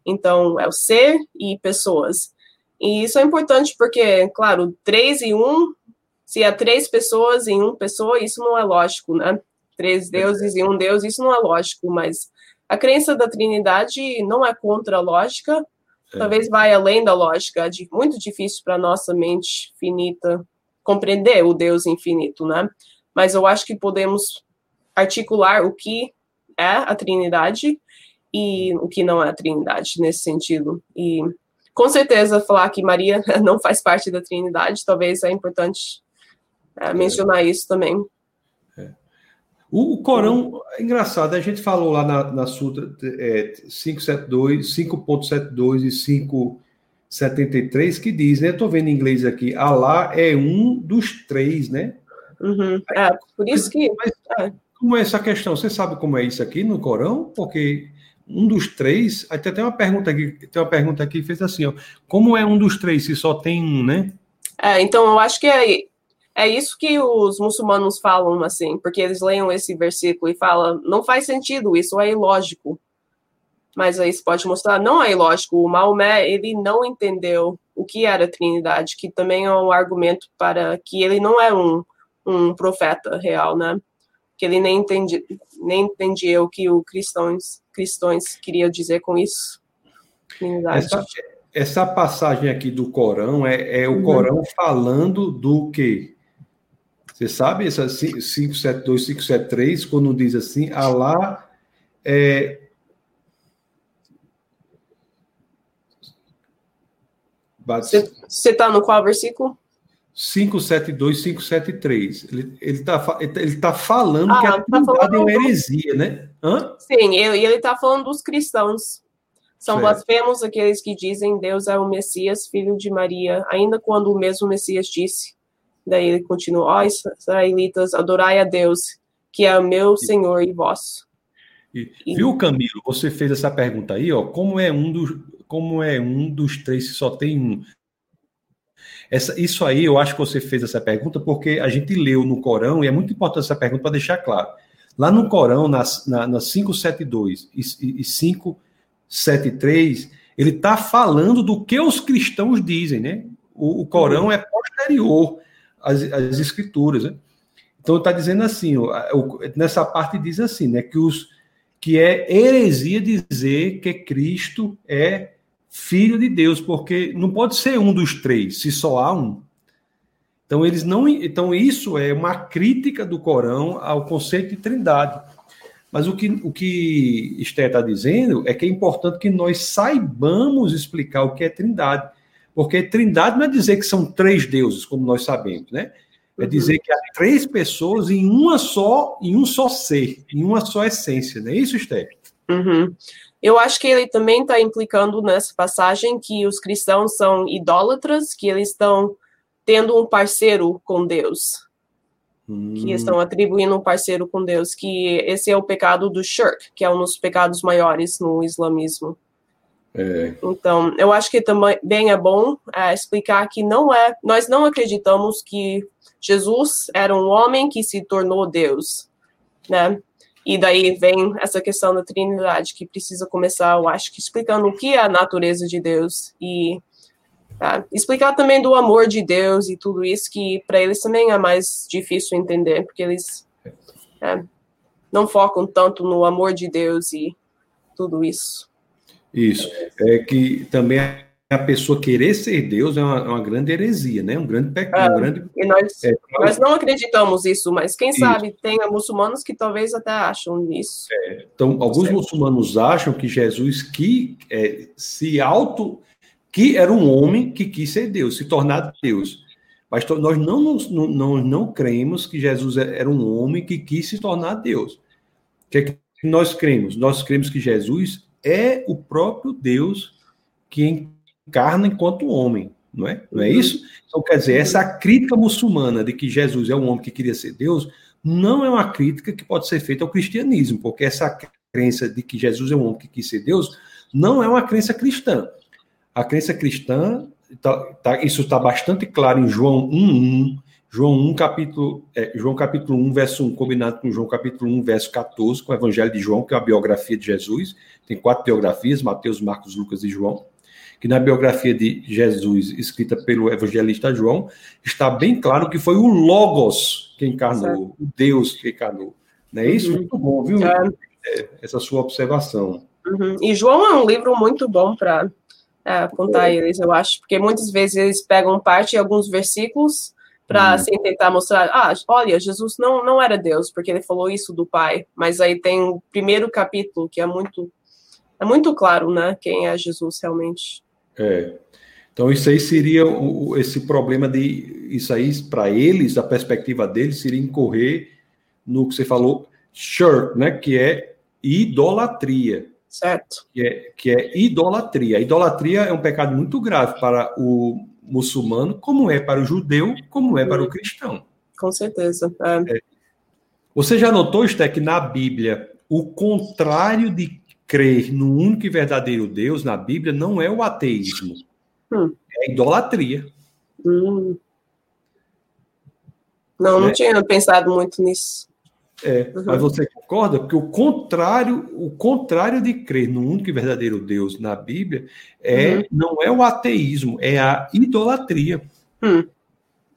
Então, é o ser e pessoas. E isso é importante porque, claro, três e um, se é três pessoas em uma pessoa, isso não é lógico, né? Três deuses e um Deus, isso não é lógico, mas a crença da Trindade não é contra a lógica, é. talvez vai além da lógica. É muito difícil para nossa mente finita compreender o Deus infinito, né? Mas eu acho que podemos articular o que é a Trindade e o que não é a Trindade nesse sentido. E com certeza falar que Maria não faz parte da Trindade, talvez é importante é, mencionar isso também. O, o Corão, é engraçado, a gente falou lá na, na Sutra é, 572, 5.72 e 5.73 que diz, né? Estou vendo em inglês aqui, Allah é um dos três, né? Uhum. É, por isso que. Mas, é. Como é essa questão? Você sabe como é isso aqui no Corão? Porque um dos três. Até tem uma pergunta aqui, tem uma pergunta aqui que fez assim, ó. Como é um dos três se só tem um, né? É, então eu acho que é é isso que os muçulmanos falam, assim, porque eles leem esse versículo e falam, não faz sentido, isso é ilógico. Mas aí você pode mostrar, não é ilógico. O Maomé, ele não entendeu o que era a Trindade, que também é um argumento para que ele não é um, um profeta real, né? Que ele nem entendia, nem entendia o que os cristãos, cristãos queriam dizer com isso. Essa, essa passagem aqui do Corão é, é o uhum. Corão falando do quê? Você sabe, essa 572, 573, quando diz assim, Alá é, Você está no qual versículo? 572, 573. Ele está ele tá falando ah, que a tá falando é uma heresia, né? Hã? Sim, e ele está falando dos cristãos. São certo. blasfemos aqueles que dizem Deus é o Messias, filho de Maria, ainda quando o mesmo Messias disse. Daí ele continua, ó israelitas, adorai a Deus, que é o meu Senhor e vosso. E, e... Viu, Camilo? Você fez essa pergunta aí, ó. Como é um dos, como é um dos três se só tem um? Essa, isso aí, eu acho que você fez essa pergunta porque a gente leu no Corão, e é muito importante essa pergunta para deixar claro. Lá no Corão, nas, na, na 572 e, e 573, ele está falando do que os cristãos dizem, né? O, o Corão é posterior às, às escrituras, né? Então está dizendo assim, nessa parte diz assim, né, que os que é heresia dizer que Cristo é filho de Deus, porque não pode ser um dos três, se só há um. Então eles não, então isso é uma crítica do Corão ao conceito de Trindade. Mas o que o que Esté está dizendo é que é importante que nós saibamos explicar o que é Trindade, porque Trindade não é dizer que são três deuses, como nós sabemos, né? É dizer que há três pessoas em uma só, em um só ser, em uma só essência, não é isso, Esté? Uhum. Eu acho que ele também está implicando nessa passagem que os cristãos são idólatras, que eles estão tendo um parceiro com Deus. Hum. Que estão atribuindo um parceiro com Deus, que esse é o pecado do shirk, que é um dos pecados maiores no islamismo. É. Então, eu acho que também é bom é, explicar que não é, nós não acreditamos que Jesus era um homem que se tornou Deus, né? E daí vem essa questão da Trindade, que precisa começar, eu acho que explicando o que é a natureza de Deus e tá, explicar também do amor de Deus e tudo isso, que para eles também é mais difícil entender, porque eles é, não focam tanto no amor de Deus e tudo isso. Isso. É que também a pessoa querer ser Deus é uma, é uma grande heresia, né? Um grande pecado. É, um grande... E nós, é, nós não acreditamos isso, mas quem isso. sabe tem muçulmanos que talvez até acham nisso. É, então, alguns muçulmanos acham que Jesus que é, se auto que era um homem que quis ser Deus, se tornar Deus. Mas nós não, não, não, não cremos que Jesus era um homem que quis se tornar Deus. O que, é que nós cremos? Nós cremos que Jesus é o próprio Deus que encarna enquanto homem, não é? Não é uhum. isso? Então, quer dizer, essa crítica muçulmana de que Jesus é um homem que queria ser Deus, não é uma crítica que pode ser feita ao cristianismo, porque essa crença de que Jesus é um homem que quis ser Deus não é uma crença cristã. A crença cristã, tá, tá, isso está bastante claro em João 1, João 1, capítulo, é, João capítulo 1, verso 1, combinado com João capítulo 1, verso 14, com o Evangelho de João, que é a biografia de Jesus. Tem quatro biografias, Mateus, Marcos, Lucas e João que na biografia de Jesus, escrita pelo evangelista João, está bem claro que foi o Logos que encarnou, o Deus que encarnou. Não é isso? Uhum. Muito bom, viu? É. essa sua observação. Uhum. E João é um livro muito bom para é, contar é. eles, eu acho, porque muitas vezes eles pegam parte de alguns versículos para uhum. assim, tentar mostrar, ah, olha, Jesus não, não era Deus, porque ele falou isso do Pai, mas aí tem o primeiro capítulo, que é muito, é muito claro, né, quem é Jesus realmente. É. Então, isso aí seria o, esse problema de. Isso aí, para eles, a perspectiva deles, seria incorrer no que você falou, shirk, né? Que é idolatria. Certo. Que é, que é idolatria. A idolatria é um pecado muito grave para o muçulmano, como é para o judeu, como é para o cristão. Com certeza. É. É. Você já notou, Sté, que na Bíblia o contrário de crer no único e verdadeiro Deus na Bíblia não é o ateísmo, hum. é a idolatria. Hum. Não, não é. tinha pensado muito nisso. É, uhum. mas você concorda que o contrário, o contrário de crer no único e verdadeiro Deus na Bíblia é uhum. não é o ateísmo, é a idolatria. Hum.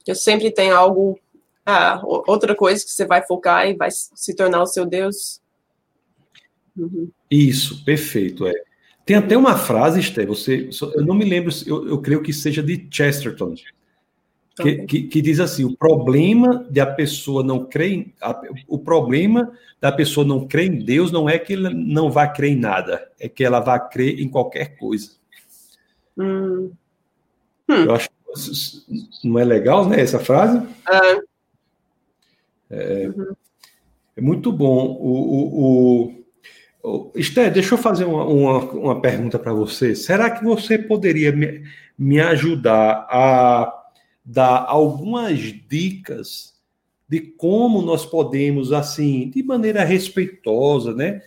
Eu sempre tem algo, ah, outra coisa que você vai focar e vai se tornar o seu Deus. Uhum. Isso, perfeito. É. Tem até uma frase, Esté, você, eu não me lembro, eu, eu creio que seja de Chesterton, que, que, que, diz assim: o problema de a pessoa não crer, em, a, o problema da pessoa não crer em Deus não é que ela não vai crer em nada, é que ela vai crer em qualquer coisa. Hum. Hum. Eu acho não é legal, né? Essa frase. É. É, uhum. é muito bom. O, o, o Esté, deixa eu fazer uma, uma, uma pergunta para você. Será que você poderia me, me ajudar a dar algumas dicas de como nós podemos, assim, de maneira respeitosa, né,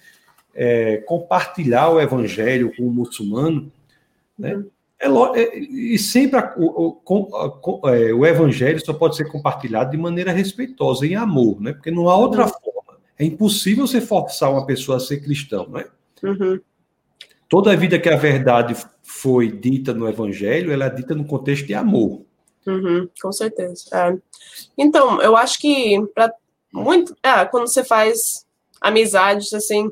é, compartilhar o evangelho com o muçulmano, né? Uhum. É, é, e sempre a, o, o, a, é, o, evangelho só pode ser compartilhado de maneira respeitosa, em amor, né? Porque não há outra uhum. forma é impossível você forçar uma pessoa a ser cristão, não é? Uhum. Toda a vida que a verdade foi dita no Evangelho, ela é dita no contexto de amor. Uhum, com certeza. É. Então, eu acho que para muito, é, quando você faz amizades assim,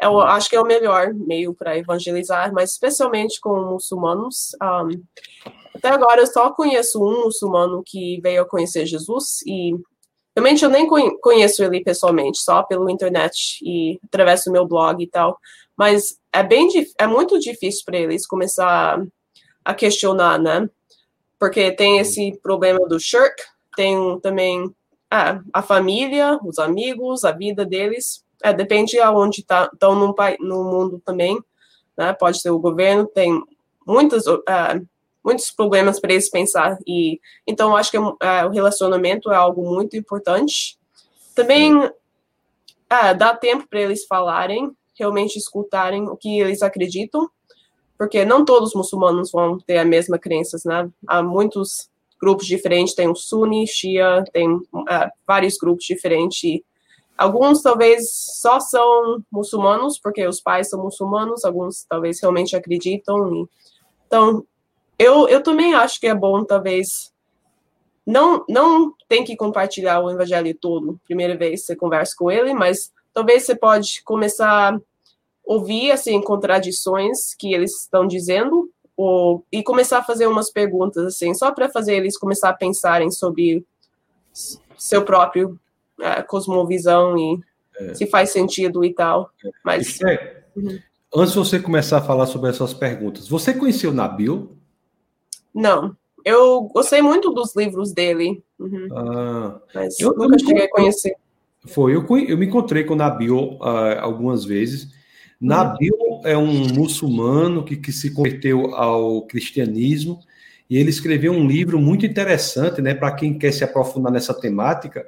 eu acho que é o melhor meio para evangelizar, mas especialmente com muçulmanos. Um, até agora eu só conheço um muçulmano que veio a conhecer Jesus e Realmente eu nem conheço ele pessoalmente, só pelo internet e através do meu blog e tal. Mas é bem é muito difícil para eles começar a questionar, né? Porque tem esse problema do shirk, tem também é, a família, os amigos, a vida deles. É, depende aonde estão tá, no, no mundo também. Né? Pode ser o governo, tem muitas uh, muitos problemas para eles pensar. E então acho que uh, o relacionamento é algo muito importante. Também uh, dá tempo para eles falarem, realmente escutarem o que eles acreditam, porque não todos os muçulmanos vão ter a mesma crença, né? Há muitos grupos diferentes, tem o Sunni, Shia, tem uh, vários grupos diferentes. Alguns talvez só são muçulmanos, porque os pais são muçulmanos, alguns talvez realmente acreditam. E, então, eu, eu também acho que é bom, talvez. Não, não tem que compartilhar o evangelho todo, primeira vez você conversa com ele, mas talvez você pode começar a ouvir, assim, contradições que eles estão dizendo, ou, e começar a fazer umas perguntas, assim, só para fazer eles começar a pensarem sobre seu próprio é, cosmovisão e é. se faz sentido e tal. Mas. É, uhum. Antes de você começar a falar sobre essas perguntas, você conheceu Nabil? Não. Eu gostei muito dos livros dele. Uhum. Ah, mas eu, nunca cheguei a conhecer. Foi, eu, eu me encontrei com o Nabil uh, algumas vezes. Nabil uhum. é um muçulmano que, que se converteu ao cristianismo e ele escreveu um livro muito interessante, né, para quem quer se aprofundar nessa temática.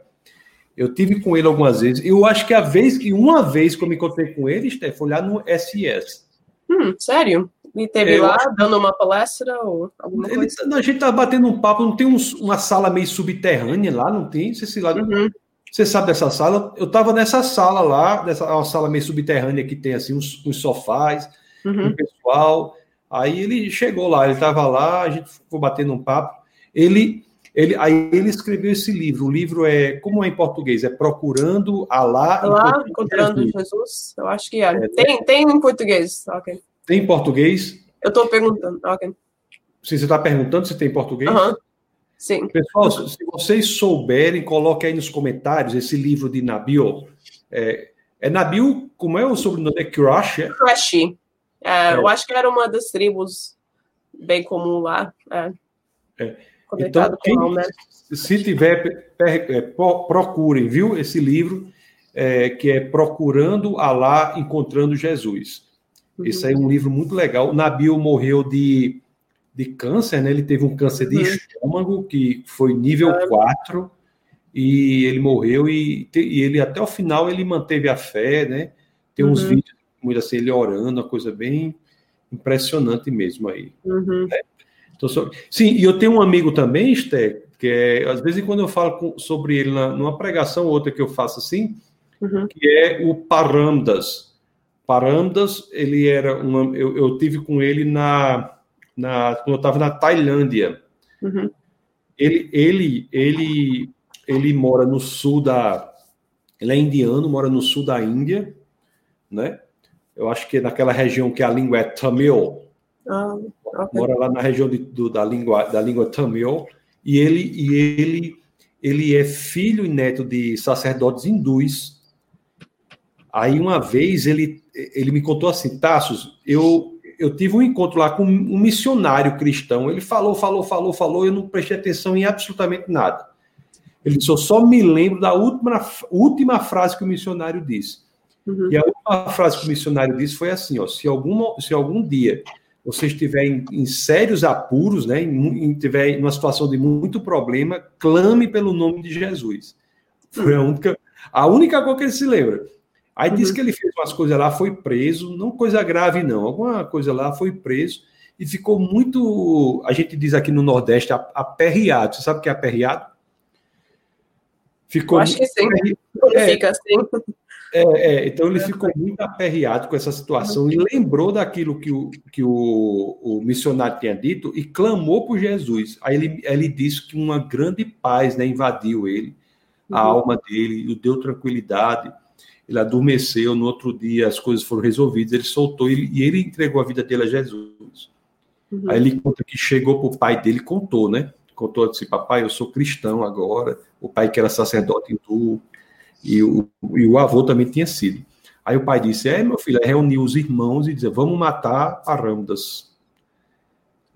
Eu tive com ele algumas vezes. Eu acho que a vez que uma vez que eu me encontrei com ele, Steph, foi lá no SIS. Hum, sério? E teve lá dando uma palestra ou alguma ele, coisa? a gente tá batendo um papo, não tem um, uma sala meio subterrânea lá, não tem? Você, lá, uhum. você sabe dessa sala? Eu estava nessa sala lá, dessa uma sala meio subterrânea que tem assim uns, uns sofás, uhum. um pessoal. Aí ele chegou lá, ele estava lá, a gente ficou batendo um papo. Ele, ele, aí ele escreveu esse livro. O livro é, como é em português? É Procurando Alá. Alá, Encontrando Jesus. Jesus. Eu acho que é. é tem, tem em português, ok. Tem em português? Eu estou perguntando. Ok. Sim, você está perguntando se tem em português? Uhum. Sim. Pessoal, se vocês souberem, coloque aí nos comentários esse livro de Nabil. É, é Nabil, como é o sobrenome? É Crush? É? Crush. É, é. Eu acho que era uma das tribos bem comum lá. É. É. Então, quem, se tiver, procurem, viu? Esse livro, que é Procurando Alá, Encontrando Jesus. Uhum. Esse aí é um livro muito legal. O Nabil morreu de, de câncer, né? Ele teve um câncer de uhum. estômago, que foi nível uhum. 4, e ele morreu, e, e, ele até o final ele manteve a fé, né? Tem uns uhum. vídeos, muito assim, ele orando, uma coisa bem impressionante mesmo aí. Né? Então. Sim, e eu tenho um amigo também, Esther, que é, às vezes quando eu falo com, sobre ele na, numa pregação ou outra que eu faço assim, uhum. que é o Parandas. Parandas, ele era uma. Eu, eu tive com ele na, na quando eu estava na Tailândia. Uhum. Ele, ele, ele, ele mora no sul da. Ele é indiano, mora no sul da Índia, né? eu acho que naquela região que a língua é Tamil. Ah, okay. Mora lá na região de, do, da, língua, da língua Tamil. E ele, e ele, ele é filho e neto de sacerdotes hindus. Aí uma vez ele, ele me contou assim, Tassos, eu, eu tive um encontro lá com um missionário cristão. Ele falou, falou, falou, falou, eu não prestei atenção em absolutamente nada. Ele disse, eu só me lembro da última, última frase que o missionário disse. Uhum. E a última frase que o missionário disse foi assim: ó, se, alguma, se algum dia você estiver em, em sérios apuros, né, em, em, tiver em uma situação de muito problema, clame pelo nome de Jesus. Foi a única, a única coisa que ele se lembra. Aí uhum. disse que ele fez umas coisas lá, foi preso, não coisa grave não, alguma coisa lá, foi preso e ficou muito, a gente diz aqui no Nordeste, aperreado. Você sabe o que é aperreado? Ficou Eu acho que sim. É, Fica assim. É, é, então ele ficou muito aperreado com essa situação e lembrou daquilo que o, que o, o missionário tinha dito e clamou por Jesus. Aí ele, ele disse que uma grande paz né, invadiu ele, a uhum. alma dele, o deu tranquilidade. Ele adormeceu, no outro dia as coisas foram resolvidas, ele soltou ele, e ele entregou a vida dele a Jesus. Uhum. Aí ele conta que chegou para o pai dele contou, né? Contou assim: Papai, eu sou cristão agora. O pai que era sacerdote hindu e o, e o avô também tinha sido. Aí o pai disse: É, meu filho, reuniu os irmãos e disse: Vamos matar Parâmdas.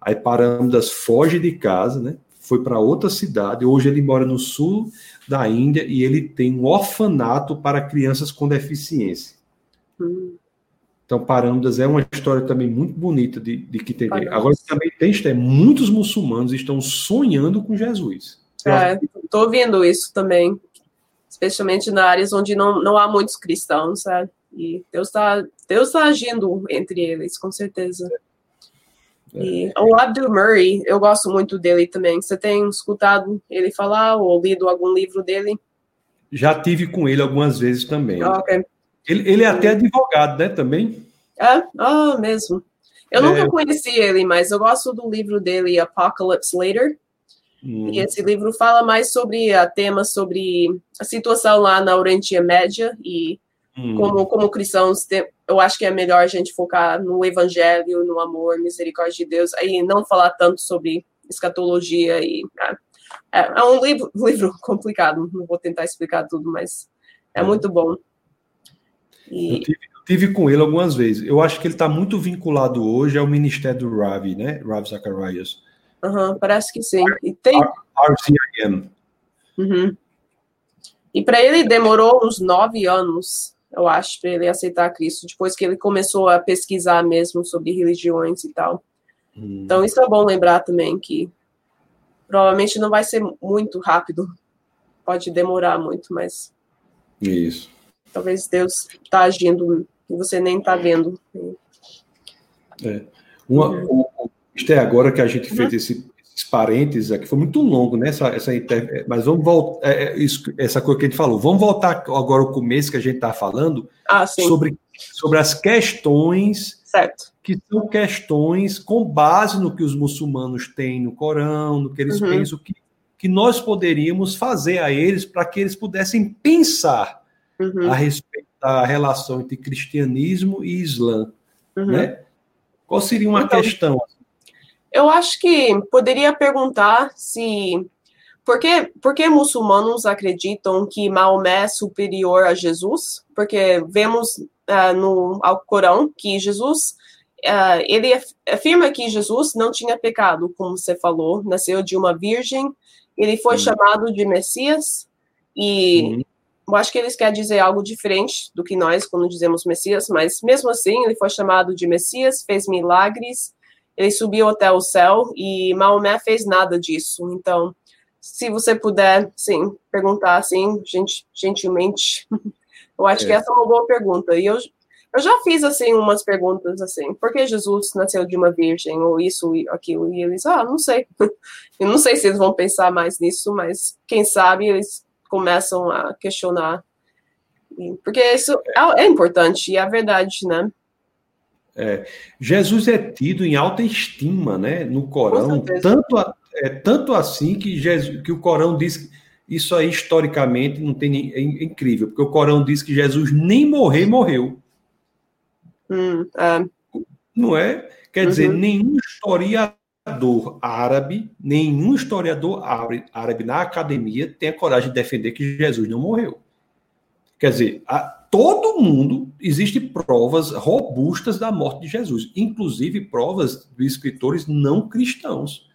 Aí Parâmdas foge de casa, né? Foi para outra cidade. Hoje ele mora no sul da Índia e ele tem um orfanato para crianças com deficiência. Hum. Então, Parâmdas é uma história também muito bonita de, de que tem. Agora também tem, tem muitos muçulmanos estão sonhando com Jesus. Estou é, vendo isso também especialmente na áreas onde não, não há muitos cristãos, sabe? E Deus está Deus tá agindo entre eles, com certeza. É. E o Abdul Murray, eu gosto muito dele também. Você tem escutado ele falar ou lido algum livro dele? Já tive com ele algumas vezes também. Ah, okay. ele, ele é até advogado, né, também? É? Ah, mesmo. Eu é. nunca conheci ele, mas eu gosto do livro dele, Apocalypse Later. Hum. E esse livro fala mais sobre a tema sobre a situação lá na Oriente Média e hum. como, como cristãos, eu acho que é melhor a gente focar no evangelho, no amor, misericórdia de Deus, aí não falar tanto sobre escatologia e é, é um livro, livro complicado, não vou tentar explicar tudo, mas é, é. muito bom. E... Eu, tive, eu, tive, com ele algumas vezes. Eu acho que ele está muito vinculado hoje ao ministério do Ravi, né? Ravi Zacharias. Uhum, parece que sim. E tem. RCIM. Uhum. E para ele demorou uns nove anos, eu acho, para ele aceitar Cristo, depois que ele começou a pesquisar mesmo sobre religiões e tal. Uhum. Então, isso é bom lembrar também que provavelmente não vai ser muito rápido. Pode demorar muito, mas. Isso. Talvez Deus está agindo e você nem está vendo. É. Uma, uhum. Isto é agora que a gente fez esse, esses parênteses aqui, foi muito longo, né? Essa, essa inter... Mas vamos voltar, é, é, isso, essa coisa que a gente falou, vamos voltar agora ao começo que a gente está falando ah, sobre, sobre as questões certo. que são questões com base no que os muçulmanos têm no Corão, no que eles uhum. pensam, que, que nós poderíamos fazer a eles para que eles pudessem pensar uhum. a respeito da relação entre cristianismo e islã, uhum. né? Qual seria uma então, questão? Eu acho que poderia perguntar se. Por que, por que muçulmanos acreditam que Maomé é superior a Jesus? Porque vemos uh, no Alcorão que Jesus. Uh, ele afirma que Jesus não tinha pecado, como você falou, nasceu de uma virgem, ele foi hum. chamado de Messias, e hum. eu acho que eles querem dizer algo diferente do que nós quando dizemos Messias, mas mesmo assim, ele foi chamado de Messias, fez milagres, ele subiu até o céu e Maomé fez nada disso. Então, se você puder, sim, perguntar assim, gentilmente, eu acho é. que essa é uma boa pergunta. E eu, eu já fiz, assim, umas perguntas, assim, por que Jesus nasceu de uma virgem, ou isso, e aquilo, e eles, ah, não sei. eu não sei se eles vão pensar mais nisso, mas quem sabe eles começam a questionar. Porque isso é, é importante, e é verdade, né? É, Jesus é tido em alta estima, né, no Corão, tanto, é, tanto assim que, Jesus, que o Corão diz que isso aí historicamente não tem é incrível, porque o Corão diz que Jesus nem morrer morreu. Hum, é. Não é? Quer uhum. dizer, nenhum historiador árabe, nenhum historiador árabe, árabe na academia tem a coragem de defender que Jesus não morreu. Quer dizer, a, todo mundo existe provas robustas da morte de Jesus, inclusive provas de escritores não cristãos.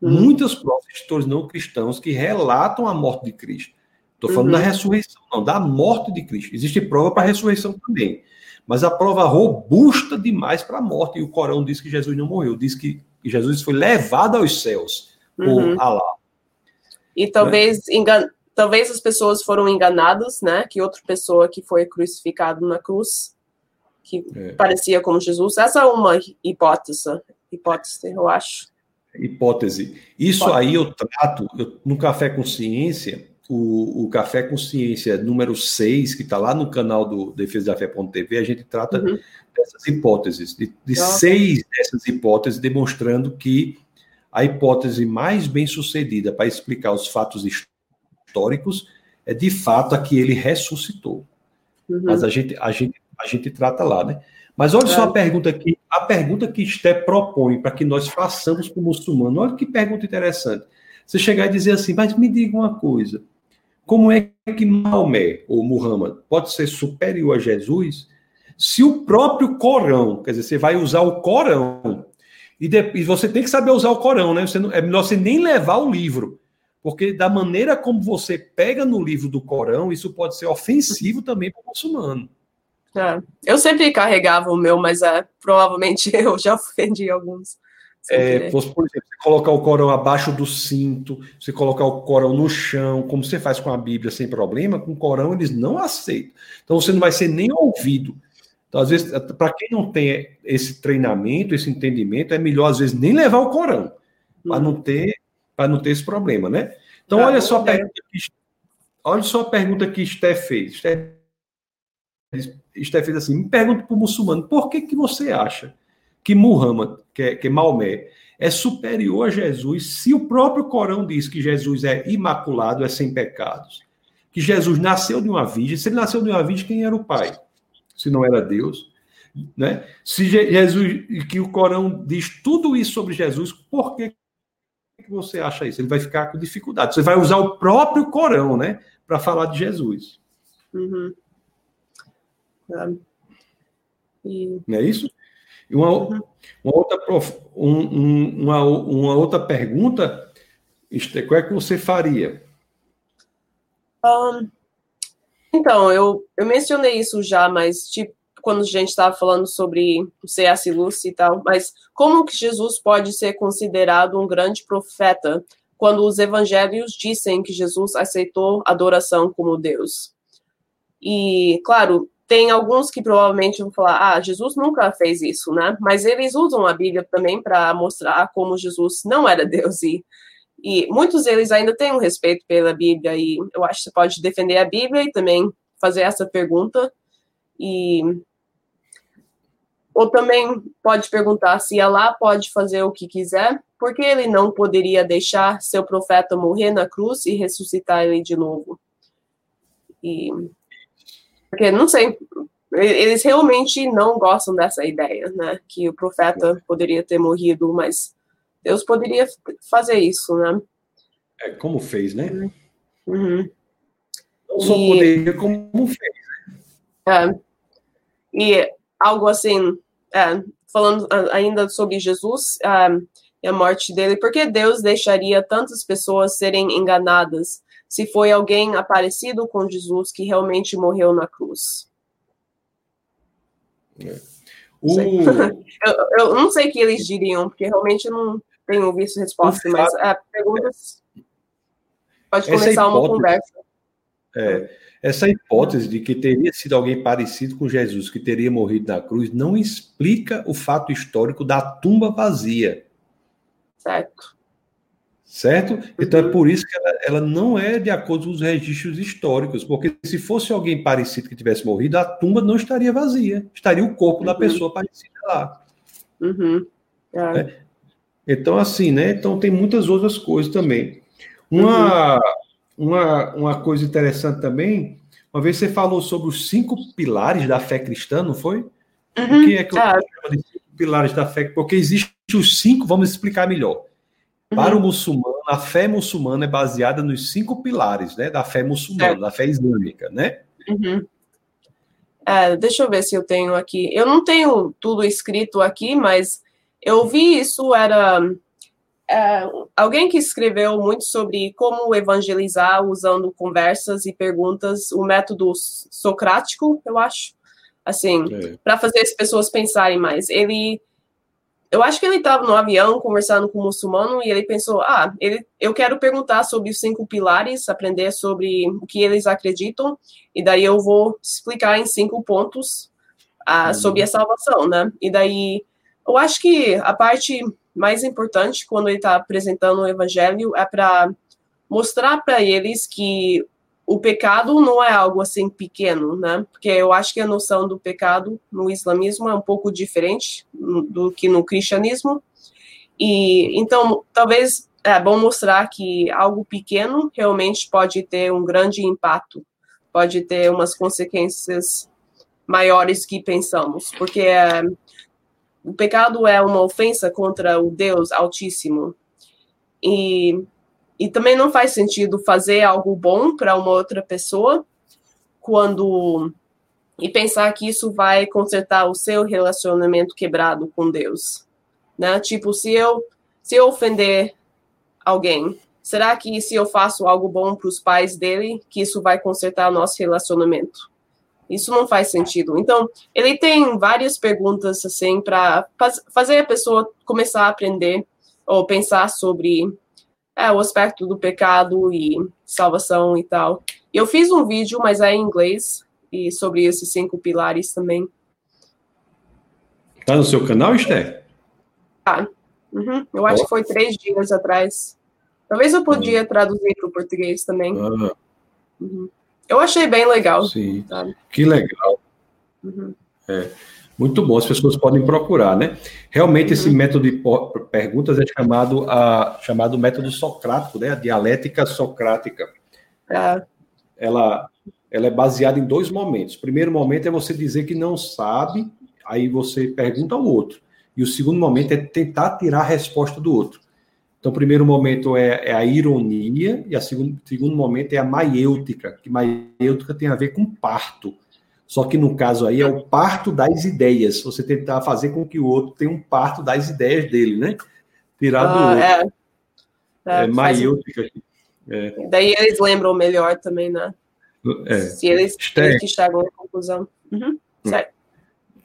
Uhum. Muitas provas de escritores não cristãos que relatam a morte de Cristo. Estou falando uhum. da ressurreição, não, da morte de Cristo. Existe prova para a ressurreição também. Mas a prova robusta demais para a morte. E o Corão diz que Jesus não morreu, diz que Jesus foi levado aos céus por uhum. Alá. E talvez né? engan talvez as pessoas foram enganadas, né? Que outra pessoa que foi crucificado na cruz, que é. parecia como Jesus. Essa é uma hipótese, hipótese, eu acho. Hipótese. Isso hipótese. aí eu trato eu, no Café Consciência, o, o Café Consciência número 6, que está lá no canal do Defesa da Fé.tv, a gente trata uhum. dessas hipóteses, de, de seis dessas hipóteses, demonstrando que a hipótese mais bem sucedida para explicar os fatos históricos históricos, é de fato a que ele ressuscitou. Uhum. Mas a gente, a, gente, a gente trata lá, né? Mas olha é. só a pergunta aqui, a pergunta que Esté propõe para que nós façamos para o muçulmano. Olha que pergunta interessante. Você chegar e dizer assim, mas me diga uma coisa: como é que Maomé ou Muhammad pode ser superior a Jesus se o próprio Corão, quer dizer, você vai usar o Corão e, de, e você tem que saber usar o Corão, né? Você não, é melhor você nem levar o livro. Porque da maneira como você pega no livro do Corão, isso pode ser ofensivo também para o muçulmano. É, eu sempre carregava o meu, mas é, provavelmente eu já ofendi alguns. É, por exemplo, você colocar o Corão abaixo do cinto, você colocar o Corão no chão, como você faz com a Bíblia sem problema, com o Corão eles não aceitam. Então você não vai ser nem ouvido. Então, às vezes, para quem não tem esse treinamento, esse entendimento, é melhor, às vezes, nem levar o Corão, para não ter para não ter esse problema, né? Então, ah, olha só a pergunta que, olha só a pergunta que Steph fez. Steph, Steph fez assim: me pergunta para o muçulmano, por que, que você acha que Muhammad, que é, que é Maomé, é superior a Jesus se o próprio Corão diz que Jesus é imaculado, é sem pecados? Que Jesus nasceu de uma virgem. Se ele nasceu de uma virgem, quem era o pai? Se não era Deus. Né? Se Jesus, que o Corão diz tudo isso sobre Jesus, por que que você acha isso? Ele vai ficar com dificuldade. Você vai usar o próprio Corão, né, para falar de Jesus. Uhum. E... Não é isso? E uma, uhum. uma outra um, um, uma, uma outra pergunta, qual é que você faria? Um, então, eu, eu mencionei isso já, mas tipo, quando a gente estava falando sobre C.S. Lewis e tal, mas como que Jesus pode ser considerado um grande profeta quando os evangelhos dizem que Jesus aceitou adoração como Deus? E, claro, tem alguns que provavelmente vão falar, ah, Jesus nunca fez isso, né? Mas eles usam a Bíblia também para mostrar como Jesus não era Deus e e muitos deles ainda têm um respeito pela Bíblia e eu acho que você pode defender a Bíblia e também fazer essa pergunta e ou também pode perguntar se Allah pode fazer o que quiser, porque ele não poderia deixar seu profeta morrer na cruz e ressuscitar ele de novo. E porque não sei, eles realmente não gostam dessa ideia, né? Que o profeta poderia ter morrido, mas Deus poderia fazer isso, né? É como fez, né? Uhum. Não só e, poderia, como fez. É, e algo assim, é, falando ainda sobre Jesus e a morte dele, por que Deus deixaria tantas pessoas serem enganadas se foi alguém aparecido com Jesus que realmente morreu na cruz? É. O... eu, eu, não sei o que eles diriam, porque realmente não tenho visto resposta, mas é, perguntas. Pode começar hipótese, uma conversa. É, essa hipótese de que teria sido alguém parecido com Jesus, que teria morrido na cruz, não explica o fato histórico da tumba vazia. Certo. Certo? Uhum. Então é por isso que ela, ela, não é de acordo com os registros históricos, porque se fosse alguém parecido que tivesse morrido, a tumba não estaria vazia, estaria o corpo uhum. da pessoa parecida lá. Uhum. É. É. Então, assim, né? Então tem muitas outras coisas também. Uma. Uhum uma, uma coisa interessante também, uma vez você falou sobre os cinco pilares da fé cristã, não foi? Uhum. O que é que eu ah. chamo de cinco pilares da fé? Porque existem os cinco, vamos explicar melhor. Para uhum. o muçulmano, a fé muçulmana é baseada nos cinco pilares né, da fé muçulmana, da fé islâmica, né? Uhum. É, deixa eu ver se eu tenho aqui. Eu não tenho tudo escrito aqui, mas eu vi isso, era é, alguém que escreveu muito sobre como evangelizar usando conversas e perguntas, o método socrático, eu acho, assim, é. para fazer as pessoas pensarem mais. Ele eu acho que ele estava no avião conversando com um muçulmano e ele pensou: ah, ele, eu quero perguntar sobre os cinco pilares, aprender sobre o que eles acreditam, e daí eu vou explicar em cinco pontos ah, uhum. sobre a salvação, né? E daí eu acho que a parte mais importante quando ele está apresentando o evangelho é para mostrar para eles que o pecado não é algo assim pequeno, né? Porque eu acho que a noção do pecado no islamismo é um pouco diferente do que no cristianismo. E então, talvez é bom mostrar que algo pequeno realmente pode ter um grande impacto, pode ter umas consequências maiores que pensamos, porque é, o pecado é uma ofensa contra o Deus Altíssimo. E e também não faz sentido fazer algo bom para uma outra pessoa quando e pensar que isso vai consertar o seu relacionamento quebrado com Deus, né? Tipo, se eu se eu ofender alguém, será que se eu faço algo bom para os pais dele, que isso vai consertar o nosso relacionamento? Isso não faz sentido. Então, ele tem várias perguntas assim para fazer a pessoa começar a aprender ou pensar sobre é, o aspecto do pecado e salvação e tal. Eu fiz um vídeo, mas é em inglês, e sobre esses cinco pilares também. Tá no seu canal, Esther? Tá. Uhum. Eu acho oh. que foi três dias atrás. Talvez eu podia uhum. traduzir para o português também. Uhum. Uhum. Eu achei bem legal. Sim. Sabe? Que legal. Uhum. É. Muito bom, as pessoas podem procurar, né? Realmente, esse uhum. método de perguntas é chamado, a, chamado método socrático, né? A dialética socrática. É. Ela, ela é baseada em dois momentos. O primeiro momento é você dizer que não sabe, aí você pergunta ao outro. E o segundo momento é tentar tirar a resposta do outro. Então, o primeiro momento é, é a ironia, e o segundo, segundo momento é a maiêutica, que maiêutica tem a ver com parto. Só que no caso aí é o parto das ideias. Você tentar fazer com que o outro tenha um parto das ideias dele, né? Tirar do ah, outro. É, é, é maiútica. É. Daí eles lembram melhor também, né? É. Se eles, eles que chegam à conclusão. Uhum. Certo.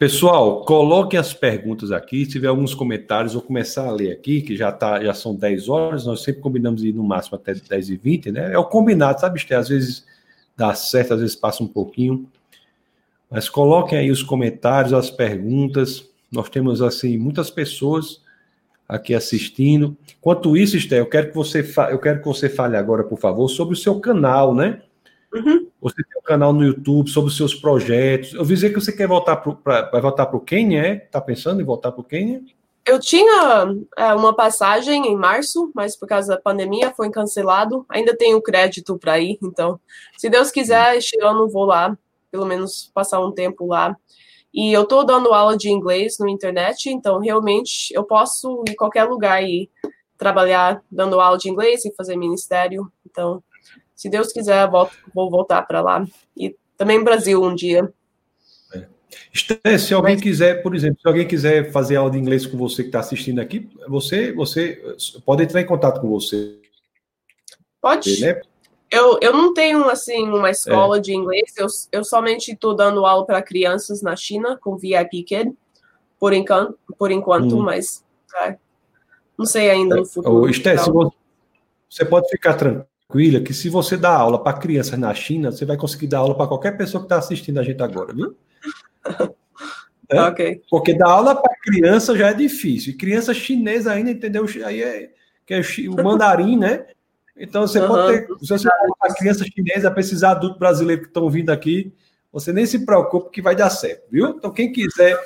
Pessoal, coloquem as perguntas aqui. Se tiver alguns comentários, vou começar a ler aqui, que já, tá, já são 10 horas. Nós sempre combinamos ir no máximo até 10 e 20, né? É o combinado, sabe, Esther? Às vezes dá certo, às vezes passa um pouquinho. Mas coloquem aí os comentários, as perguntas. Nós temos assim muitas pessoas aqui assistindo. Enquanto isso, Esther, eu quero que você eu quero que você fale agora, por favor, sobre o seu canal, né? Uhum. Você tem um canal no YouTube sobre os seus projetos. Eu vi dizer que você quer voltar para vai voltar para o Quênia, é? Tá pensando em voltar para o Quênia? Eu tinha é, uma passagem em março, mas por causa da pandemia foi cancelado. Ainda tenho crédito para ir, então, se Deus quiser, este ano vou lá pelo menos passar um tempo lá. E eu estou dando aula de inglês no internet, então realmente eu posso ir em qualquer lugar e trabalhar dando aula de inglês e fazer ministério. Então, se Deus quiser, volto, vou voltar para lá. E também Brasil um dia. É. Se alguém Mas... quiser, por exemplo, se alguém quiser fazer aula de inglês com você que está assistindo aqui, você, você pode entrar em contato com você. Pode. Né? Eu, eu não tenho, assim, uma escola é. de inglês. Eu, eu somente estou dando aula para crianças na China com VIP Kid, por enquanto, por enquanto hum. mas é, não sei ainda no futuro. Esté, então. você pode ficar tranquila que se você dá aula para crianças na China, você vai conseguir dar aula para qualquer pessoa que está assistindo a gente agora, viu? É? Ok. Porque dar aula para criança já é difícil. E criança chinesa ainda, entendeu? Aí é, que é o mandarim, né? Então você uhum. pode ter, se você uma criança chinesa, precisar adulto brasileiro que estão vindo aqui, você nem se preocupe que vai dar certo, viu? Então quem quiser,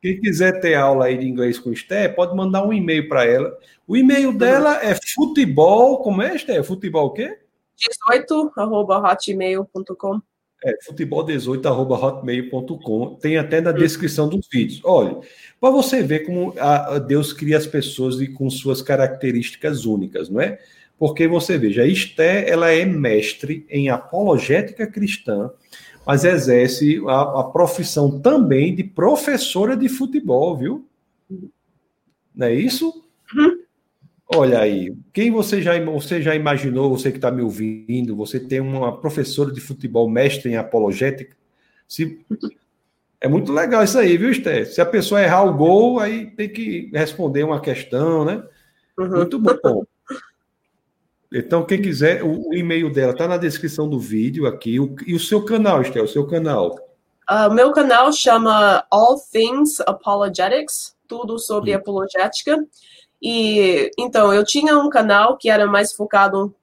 quem quiser ter aula aí de inglês com Esté, pode mandar um e-mail para ela. O e-mail dela é futebol, como é, Esté? Futebol o quê? 18 arroba hotmail.com. É, futebol18.hotmail.com. Tem até na descrição dos vídeos. Olha, para você ver como a, Deus cria as pessoas e com suas características únicas, não é? Porque você veja, a Esté, ela é mestre em apologética cristã, mas exerce a, a profissão também de professora de futebol, viu? Não é isso? Uhum. Olha aí, quem você já, você já imaginou, você que está me ouvindo, você tem uma professora de futebol mestre em apologética? Se, é muito legal isso aí, viu, Esté? Se a pessoa errar o gol, aí tem que responder uma questão, né? Uhum. Muito bom. Então, quem quiser, o, o e-mail dela está na descrição do vídeo aqui. O, e o seu canal, Esté, o seu canal? O uh, meu canal chama All Things Apologetics, tudo sobre hum. apologética. E então eu tinha um canal que era mais focado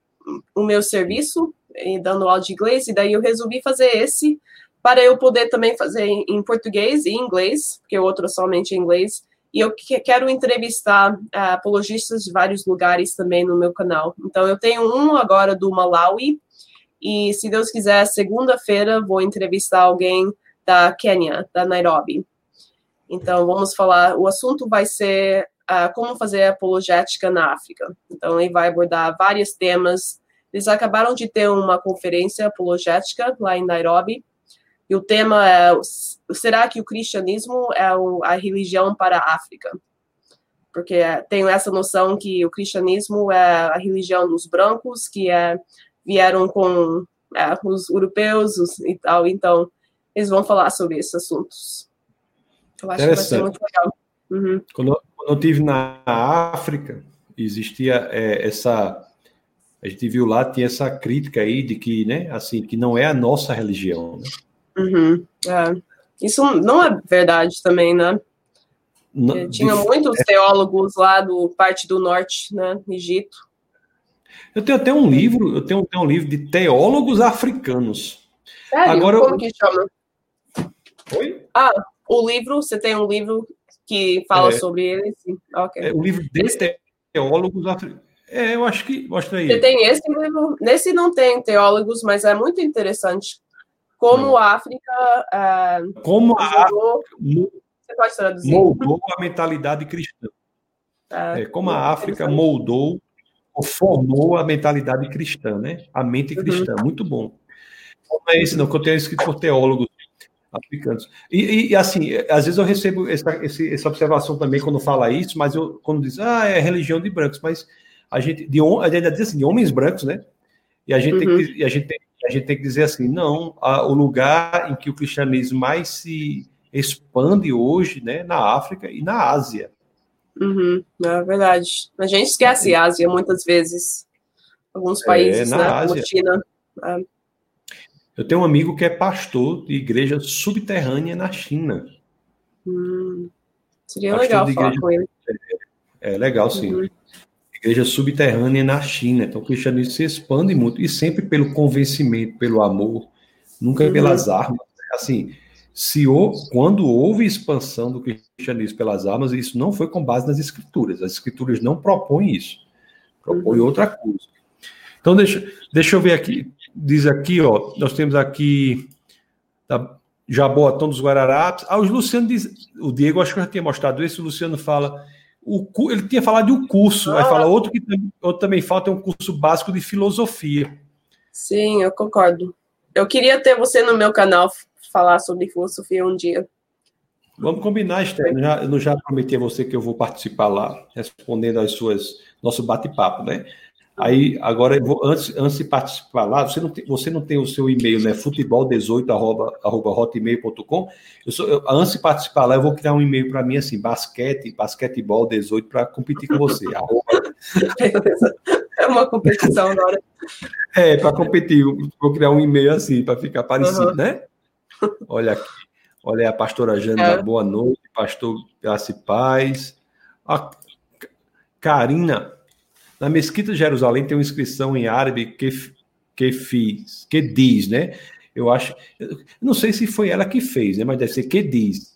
no meu serviço, dando aula de inglês, e daí eu resolvi fazer esse para eu poder também fazer em português e inglês, porque o outro é somente em inglês. E eu quero entrevistar uh, apologistas de vários lugares também no meu canal. Então eu tenho um agora do Malawi, e se Deus quiser, segunda-feira vou entrevistar alguém da Quênia, da Nairobi. Então vamos falar, o assunto vai ser uh, como fazer apologética na África. Então, ele vai abordar vários temas. Eles acabaram de ter uma conferência apologética lá em Nairobi, e o tema é: será que o cristianismo é a religião para a África? Porque tem essa noção que o cristianismo é a religião dos brancos, que é, vieram com é, os europeus os, e tal. Então, eles vão falar sobre esses assuntos. Eu acho que vai ser muito legal. Uhum. Quando, quando eu estive na África, existia é, essa. A gente viu lá, tinha essa crítica aí de que, né, assim, que não é a nossa religião. Né? Uhum. É. Isso não é verdade também, né? Não, é, tinha muitos é. teólogos lá do parte do norte, né, Egito. Eu tenho até um livro, eu tenho, tenho um livro de teólogos africanos. Sério? Agora, Como que chama? Oi? Ah, o livro, você tem um livro que fala é, sobre ele. Sim. Okay. É, o livro de teólogos É, eu acho que mostra aí. Você tem esse livro. Nesse não tem teólogos, mas é muito interessante como a África. É, como a África. Você pode traduzir. Moldou a mentalidade cristã. É, é como a África moldou ou formou a mentalidade cristã, né? A mente uhum. cristã. Uhum. Muito bom. Não é esse, não, que eu tenho escrito por teólogos africanos. E, e, assim, às vezes eu recebo essa, essa observação também quando fala isso, mas eu quando diz, ah, é religião de brancos, mas a gente, de, a gente diz assim, de homens brancos, né? E a gente, uhum. tem, que, a gente, tem, a gente tem que dizer assim, não, a, o lugar em que o cristianismo mais se expande hoje, né, na África e na Ásia. Uhum, é verdade. A gente esquece a Ásia muitas vezes. Alguns é, países, é, né, Ásia. como China. É. Eu tenho um amigo que é pastor de igreja subterrânea na China. Hum, seria pastor legal falar com ele. É, é legal, sim. Uhum. Igreja subterrânea na China. Então o cristianismo se expande muito, e sempre pelo convencimento, pelo amor, nunca uhum. pelas armas. Assim, se o, quando houve expansão do cristianismo pelas armas, isso não foi com base nas escrituras. As escrituras não propõem isso. Propõem uhum. outra coisa. Então, deixa, deixa eu ver aqui diz aqui, ó, nós temos aqui tá, Jaboatão dos Guararapes. Ah, o Luciano diz, o Diego acho que eu já tinha mostrado isso, o Luciano fala, o, ele tinha falado de um curso, ah. aí fala outro que outro também falta é um curso básico de filosofia. Sim, eu concordo. Eu queria ter você no meu canal falar sobre filosofia um dia. Vamos combinar, Esther. Eu já, eu já prometi a você que eu vou participar lá, respondendo às suas nosso bate-papo, né? Aí, agora, vou, antes, antes de participar lá, você não tem, você não tem o seu e-mail, né? futebol18.hotmail.com. Eu sou, eu, antes de participar lá, eu vou criar um e-mail para mim assim, basquete, basquetebol18, para competir com você. é uma competição agora. É, para competir. Vou criar um e-mail assim, para ficar parecido, uhum. né? Olha aqui. Olha a pastora Jana, é. boa noite, pastor Graça e Paz. A Karina na Mesquita de Jerusalém tem uma inscrição em árabe que, que fiz, que diz, né? Eu acho, eu não sei se foi ela que fez, né? Mas deve ser que diz.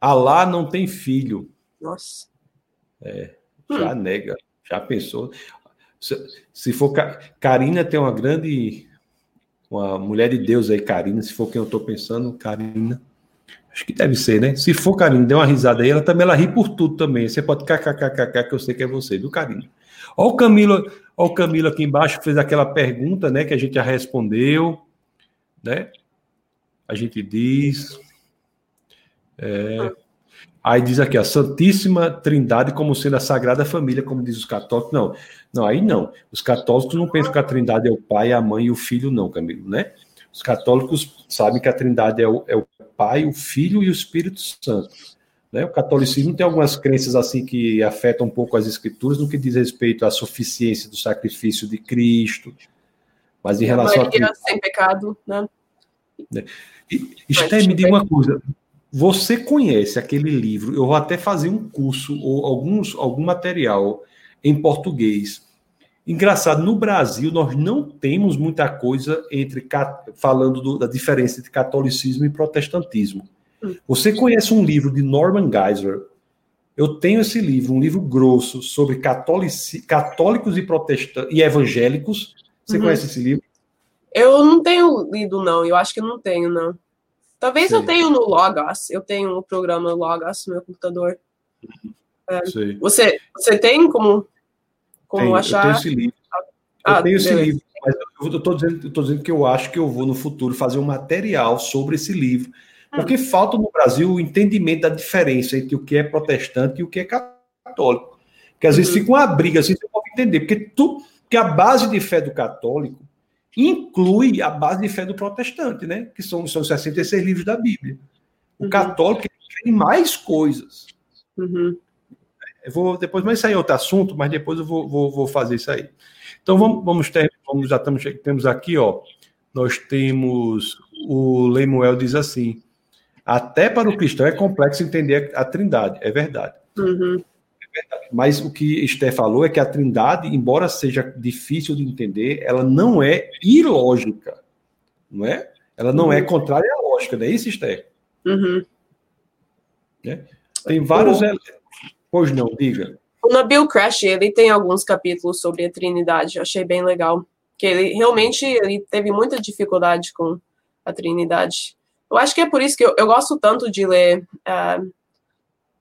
Alá não tem filho. Nossa. É, já hum. nega, já pensou. Se, se for Karina tem uma grande uma mulher de Deus aí, Karina, se for quem eu estou pensando, Karina. Acho que deve ser, né? Se for Karina, dê uma risada aí, ela também ela ri por tudo também. Você pode kkkk, que eu sei que é você, viu, Karina? Olha o Camilo, olha o Camilo aqui embaixo fez aquela pergunta, né? Que a gente já respondeu, né? A gente diz. É, aí diz aqui, a Santíssima Trindade como sendo a Sagrada Família, como diz os católicos. Não, não, aí não. Os católicos não pensam que a Trindade é o Pai, a Mãe e o Filho, não, Camilo, né? Os católicos sabem que a Trindade é o, é o Pai, o Filho e o Espírito Santo. Né? O catolicismo tem algumas crenças assim que afetam um pouco as escrituras no que diz respeito à suficiência do sacrifício de Cristo, mas em relação a sem pecado, né? né? E, Esther, me diga uma coisa. Você conhece aquele livro? Eu vou até fazer um curso ou alguns, algum material em português. Engraçado, no Brasil nós não temos muita coisa entre falando do, da diferença entre catolicismo e protestantismo. Você conhece um livro de Norman Geisler? Eu tenho esse livro, um livro grosso sobre católicos e protestantes e evangélicos. Você uhum. conhece esse livro? Eu não tenho lido, não. Eu acho que não tenho, não. Talvez eu tenha no Logos. Eu tenho o um programa Logos no meu computador. É, você, você tem como, como tenho, achar? Eu tenho esse livro. Ah, eu tenho esse livro. Mas eu estou dizendo, dizendo que eu acho que eu vou no futuro fazer um material sobre esse livro porque falta no Brasil o entendimento da diferença entre o que é protestante e o que é católico. Que às vezes uhum. fica uma briga assim, você pode entender, porque, tu, porque a base de fé do católico inclui a base de fé do protestante, né? Que são, são 66 livros da Bíblia. O uhum. católico tem mais coisas. Uhum. Eu vou depois, mas isso aí é outro assunto, mas depois eu vou, vou, vou fazer isso aí. Então vamos, vamos ter, vamos, já estamos, temos aqui, ó, nós temos o Lemuel diz assim: até para o cristão é complexo entender a trindade, é verdade. Uhum. É verdade. Mas o que Esther falou é que a trindade, embora seja difícil de entender, ela não é ilógica, não é? Ela não é uhum. é contrária à lógica, não é isso, Esther? Uhum. É? Tem vários... O... Pois não, diga. O Nabil Crash, ele tem alguns capítulos sobre a trindade, eu achei bem legal. Que ele realmente ele teve muita dificuldade com a trindade. Eu acho que é por isso que eu, eu gosto tanto de ler uh,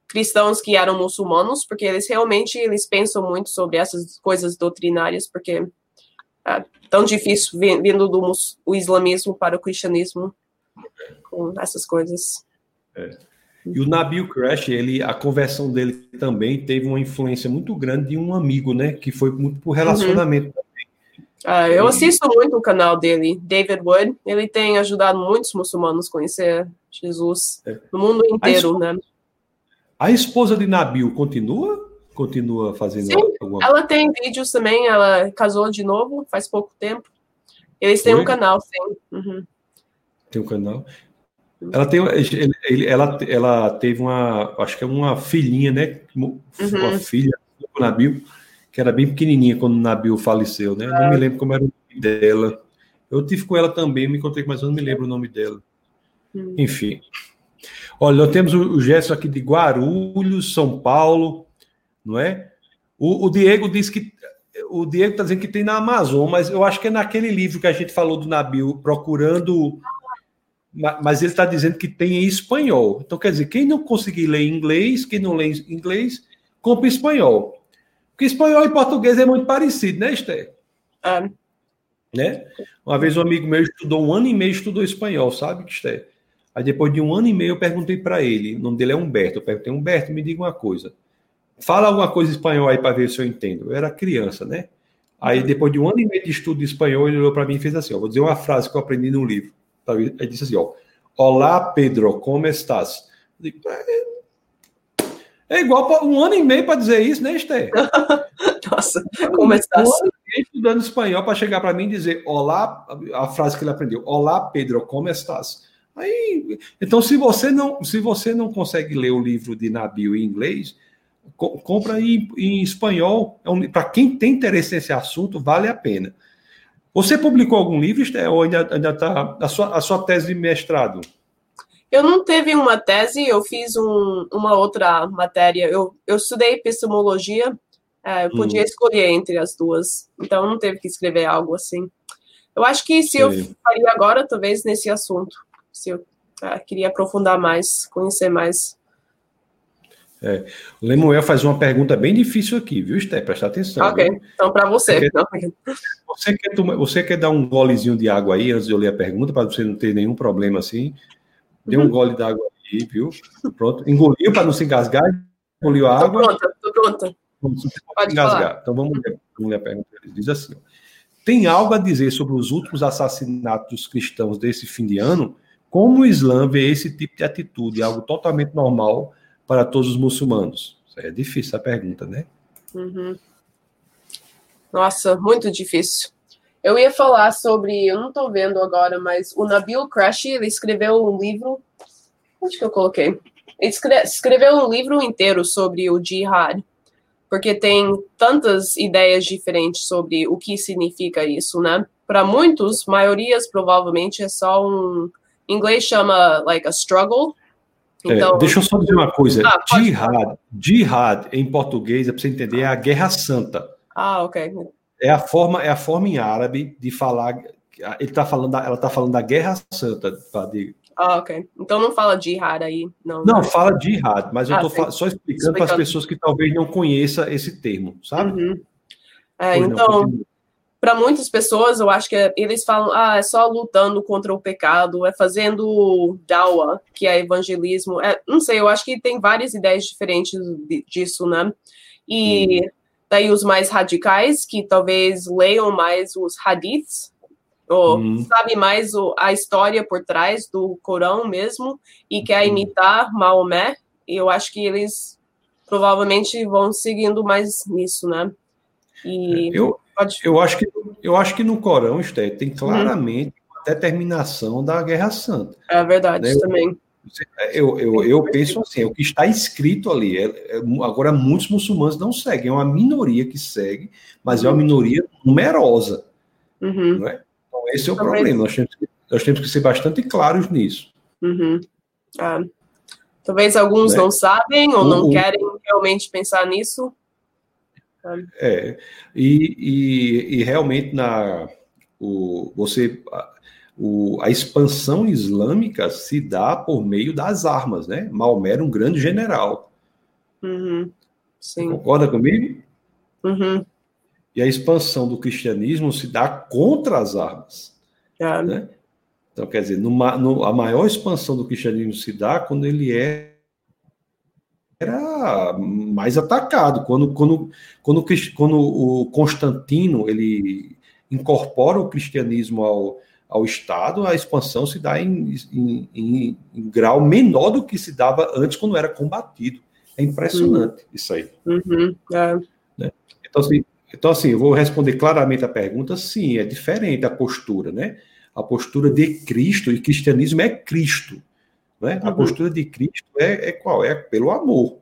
cristãos que eram muçulmanos, porque eles realmente eles pensam muito sobre essas coisas doutrinárias, porque é tão difícil vindo do o islamismo para o cristianismo com essas coisas. É. E o Nabil Crash, ele, a conversão dele também teve uma influência muito grande de um amigo, né? Que foi muito por relacionamento. Uhum. Uh, eu assisto muito o canal dele, David Wood. Ele tem ajudado muitos muçulmanos a conhecer Jesus é. no mundo inteiro, a né? A esposa de Nabil continua? Continua fazendo Sim, alguma Ela tem vídeos também, ela casou de novo faz pouco tempo. Eles têm Foi? um canal, sim. Uhum. Tem um canal. Ela tem, ele, ela, ela teve uma, acho que é uma filhinha, né? Uma uhum. filha do Nabil que era bem pequenininha quando o Nabil faleceu, né? Não me lembro como era o nome dela. Eu tive com ela também, me encontrei, mas eu não me lembro o nome dela. Hum. Enfim. Olha, nós temos o Gerson aqui de Guarulhos, São Paulo, não é? O, o Diego disse que. O Diego está dizendo que tem na Amazon, mas eu acho que é naquele livro que a gente falou do Nabil, procurando. Mas ele está dizendo que tem em espanhol. Então, quer dizer, quem não conseguir ler inglês, quem não lê inglês, compra espanhol. Porque espanhol e português é muito parecido, né, Esther? É. Né? Uma vez um amigo meu estudou um ano e meio, estudou espanhol, sabe, Esther? Aí depois de um ano e meio eu perguntei para ele, o nome dele é Humberto, eu perguntei, Humberto, me diga uma coisa. Fala alguma coisa em espanhol aí para ver se eu entendo. Eu era criança, né? Aí depois de um ano e meio de estudo de espanhol, ele olhou para mim e fez assim, ó, vou dizer uma frase que eu aprendi no livro. Ele disse assim, ó, Olá, Pedro, como estás? Eu digo, é, é igual um ano e meio para dizer isso, né, Esther? Nossa, como está? Um ano estudando espanhol para chegar para mim e dizer olá, a frase que ele aprendeu, olá, Pedro, como estás? Aí, então, se você não, se você não consegue ler o livro de Nabil em inglês, co compra em, em espanhol. É um, para quem tem interesse nesse assunto, vale a pena. Você publicou algum livro, Esther, ou ainda está a sua, a sua tese de mestrado? Eu não teve uma tese, eu fiz um, uma outra matéria. Eu, eu estudei epistemologia, é, eu podia hum. escolher entre as duas, então não teve que escrever algo assim. Eu acho que se Sim. eu faria agora, talvez nesse assunto, se eu ah, queria aprofundar mais, conhecer mais. É. O Lemuel faz uma pergunta bem difícil aqui, viu, Esté? Presta atenção. Ok, viu? então para você. Você quer, você, quer tomar, você quer dar um golezinho de água aí antes de eu ler a pergunta, para você não ter nenhum problema assim? Dê um gole d'água aí, viu? Pronto. Engoliu para não se engasgar? Engoliu a água? Pronta, tô pronta. Pode engasgar. Falar. Então vamos ler, vamos ler a pergunta. Ele diz assim: Tem algo a dizer sobre os últimos assassinatos dos cristãos desse fim de ano? Como o Islã vê esse tipo de atitude? Algo totalmente normal para todos os muçulmanos? É difícil a pergunta, né? Uhum. Nossa, muito difícil. Eu ia falar sobre, eu não estou vendo agora, mas o Nabil Crash, ele escreveu um livro. Onde que eu coloquei? Ele escreveu um livro inteiro sobre o jihad, porque tem tantas ideias diferentes sobre o que significa isso, né? Para muitos, maiorias provavelmente é só um, em inglês chama like a struggle. É, então, é, deixa eu só dizer uma coisa. Ah, jihad, jihad em português, é para você entender, é a guerra santa. Ah, ok. É a forma, é a forma em árabe de falar. Ele tá falando, da, ela está falando da guerra santa, de, ah, ok. Então não fala jihad aí, não. Não, fala jihad, mas eu estou ah, só explicando, para as pessoas que talvez não conheçam esse termo, sabe? Uhum. É, então, para muitas pessoas, eu acho que eles falam, ah, é só lutando contra o pecado, é fazendo dawa, que é evangelismo. É, não sei, eu acho que tem várias ideias diferentes disso, né? E hum. Daí os mais radicais, que talvez leiam mais os hadiths, ou hum. sabe mais o, a história por trás do Corão mesmo, e quer hum. imitar Maomé, e eu acho que eles provavelmente vão seguindo mais nisso, né? E... Eu, Pode... Eu acho que, eu acho que no Corão, Esté, tem claramente uhum. a determinação da Guerra Santa. É verdade, né? também. Eu, eu, eu penso assim, é o que está escrito ali. É, é, agora, muitos muçulmanos não seguem, é uma minoria que segue, mas é uma uhum. minoria numerosa. Uhum. Não é? Então, esse é o Talvez. problema. Nós temos, que, nós temos que ser bastante claros nisso. Uhum. Ah. Talvez alguns né? não sabem ou não querem realmente pensar nisso. É, e, e, e, realmente na, o, você, o, a expansão islâmica se dá por meio das armas, né? Maomé era um grande general. Uhum. Sim. Concorda comigo? Uhum. E a expansão do cristianismo se dá contra as armas. É. Né? Então, quer dizer, numa, no, a maior expansão do cristianismo se dá quando ele é era mais atacado. Quando, quando, quando, quando o Constantino ele incorpora o cristianismo ao, ao Estado, a expansão se dá em, em, em, em grau menor do que se dava antes quando era combatido. É impressionante uhum. isso aí. Uhum. É. Né? Então, assim, então, assim, eu vou responder claramente a pergunta, sim, é diferente a postura, né? A postura de Cristo, e cristianismo é Cristo. Né? Uhum. A postura de Cristo é, é qual? É pelo amor.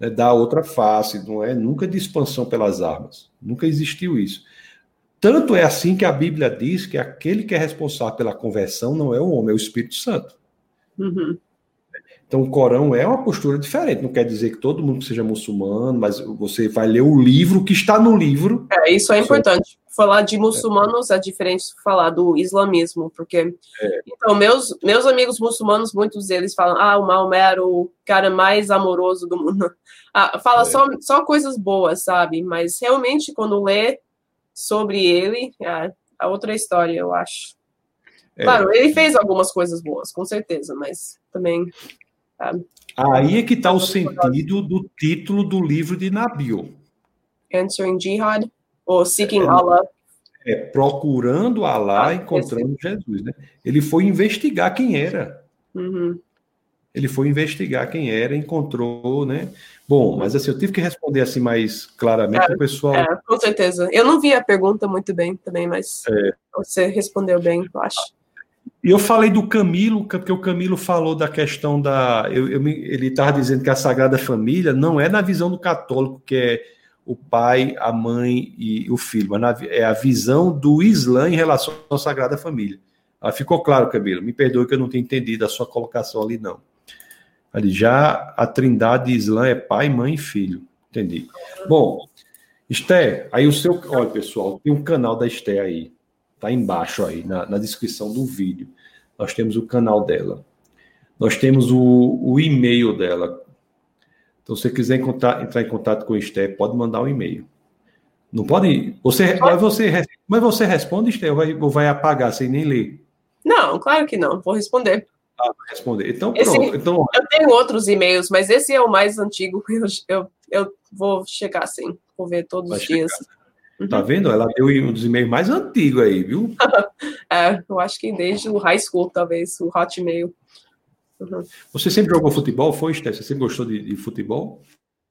É da outra face, não é nunca de expansão pelas armas. Nunca existiu isso. Tanto é assim que a Bíblia diz que aquele que é responsável pela conversão não é o homem, é o Espírito Santo. Uhum. Então, o Corão é uma postura diferente. Não quer dizer que todo mundo seja muçulmano, mas você vai ler o livro que está no livro. É, isso é importante. Falar de muçulmanos é, é diferente de falar do islamismo, porque. É. Então, meus, meus amigos muçulmanos, muitos deles falam: ah, o Maomé era o cara mais amoroso do mundo. Ah, fala é. só, só coisas boas, sabe? Mas realmente, quando lê sobre ele, é a outra história, eu acho. É. Claro, ele fez algumas coisas boas, com certeza, mas também Aí é que está o sentido do título do livro de Nabil. Answering Jihad ou Seeking é, Allah. É, procurando Allah, ah, encontrando esse. Jesus. Né? Ele foi investigar quem era. Uhum. Ele foi investigar quem era, encontrou, né? Bom, mas assim, eu tive que responder assim mais claramente é, o pessoal. É, com certeza. Eu não vi a pergunta muito bem também, mas é. você respondeu bem, eu acho. E eu falei do Camilo, porque o Camilo falou da questão da. Eu, eu, ele estava dizendo que a Sagrada Família não é na visão do católico, que é o pai, a mãe e o filho, mas na, é a visão do Islã em relação à Sagrada Família. Ah, ficou claro, Camilo. Me perdoe que eu não tenha entendido a sua colocação ali, não. Ali, já a trindade Islã é pai, mãe e filho. Entendi. Bom, Esté, aí o seu. Olha, pessoal, tem um canal da Esté aí Tá embaixo aí, na, na descrição do vídeo. Nós temos o canal dela. Nós temos o, o e-mail dela. Então, se você quiser entrar, entrar em contato com o Esther, pode mandar um e-mail. Não pode. Você, mas, você, mas você responde, Esther, ou vai, ou vai apagar sem nem ler? Não, claro que não. Vou responder. Responder. Então, esse, pronto. Então, eu tenho outros e-mails, mas esse é o mais antigo. Eu, eu, eu vou checar sim. Vou ver todos os checar. dias. Uhum. Tá vendo? Ela deu um dos e-mails mais antigos aí, viu? é, eu acho que desde o high school, talvez, o Hotmail. Uhum. Você sempre jogou futebol? Foi, Steph? Você sempre gostou de, de, futebol?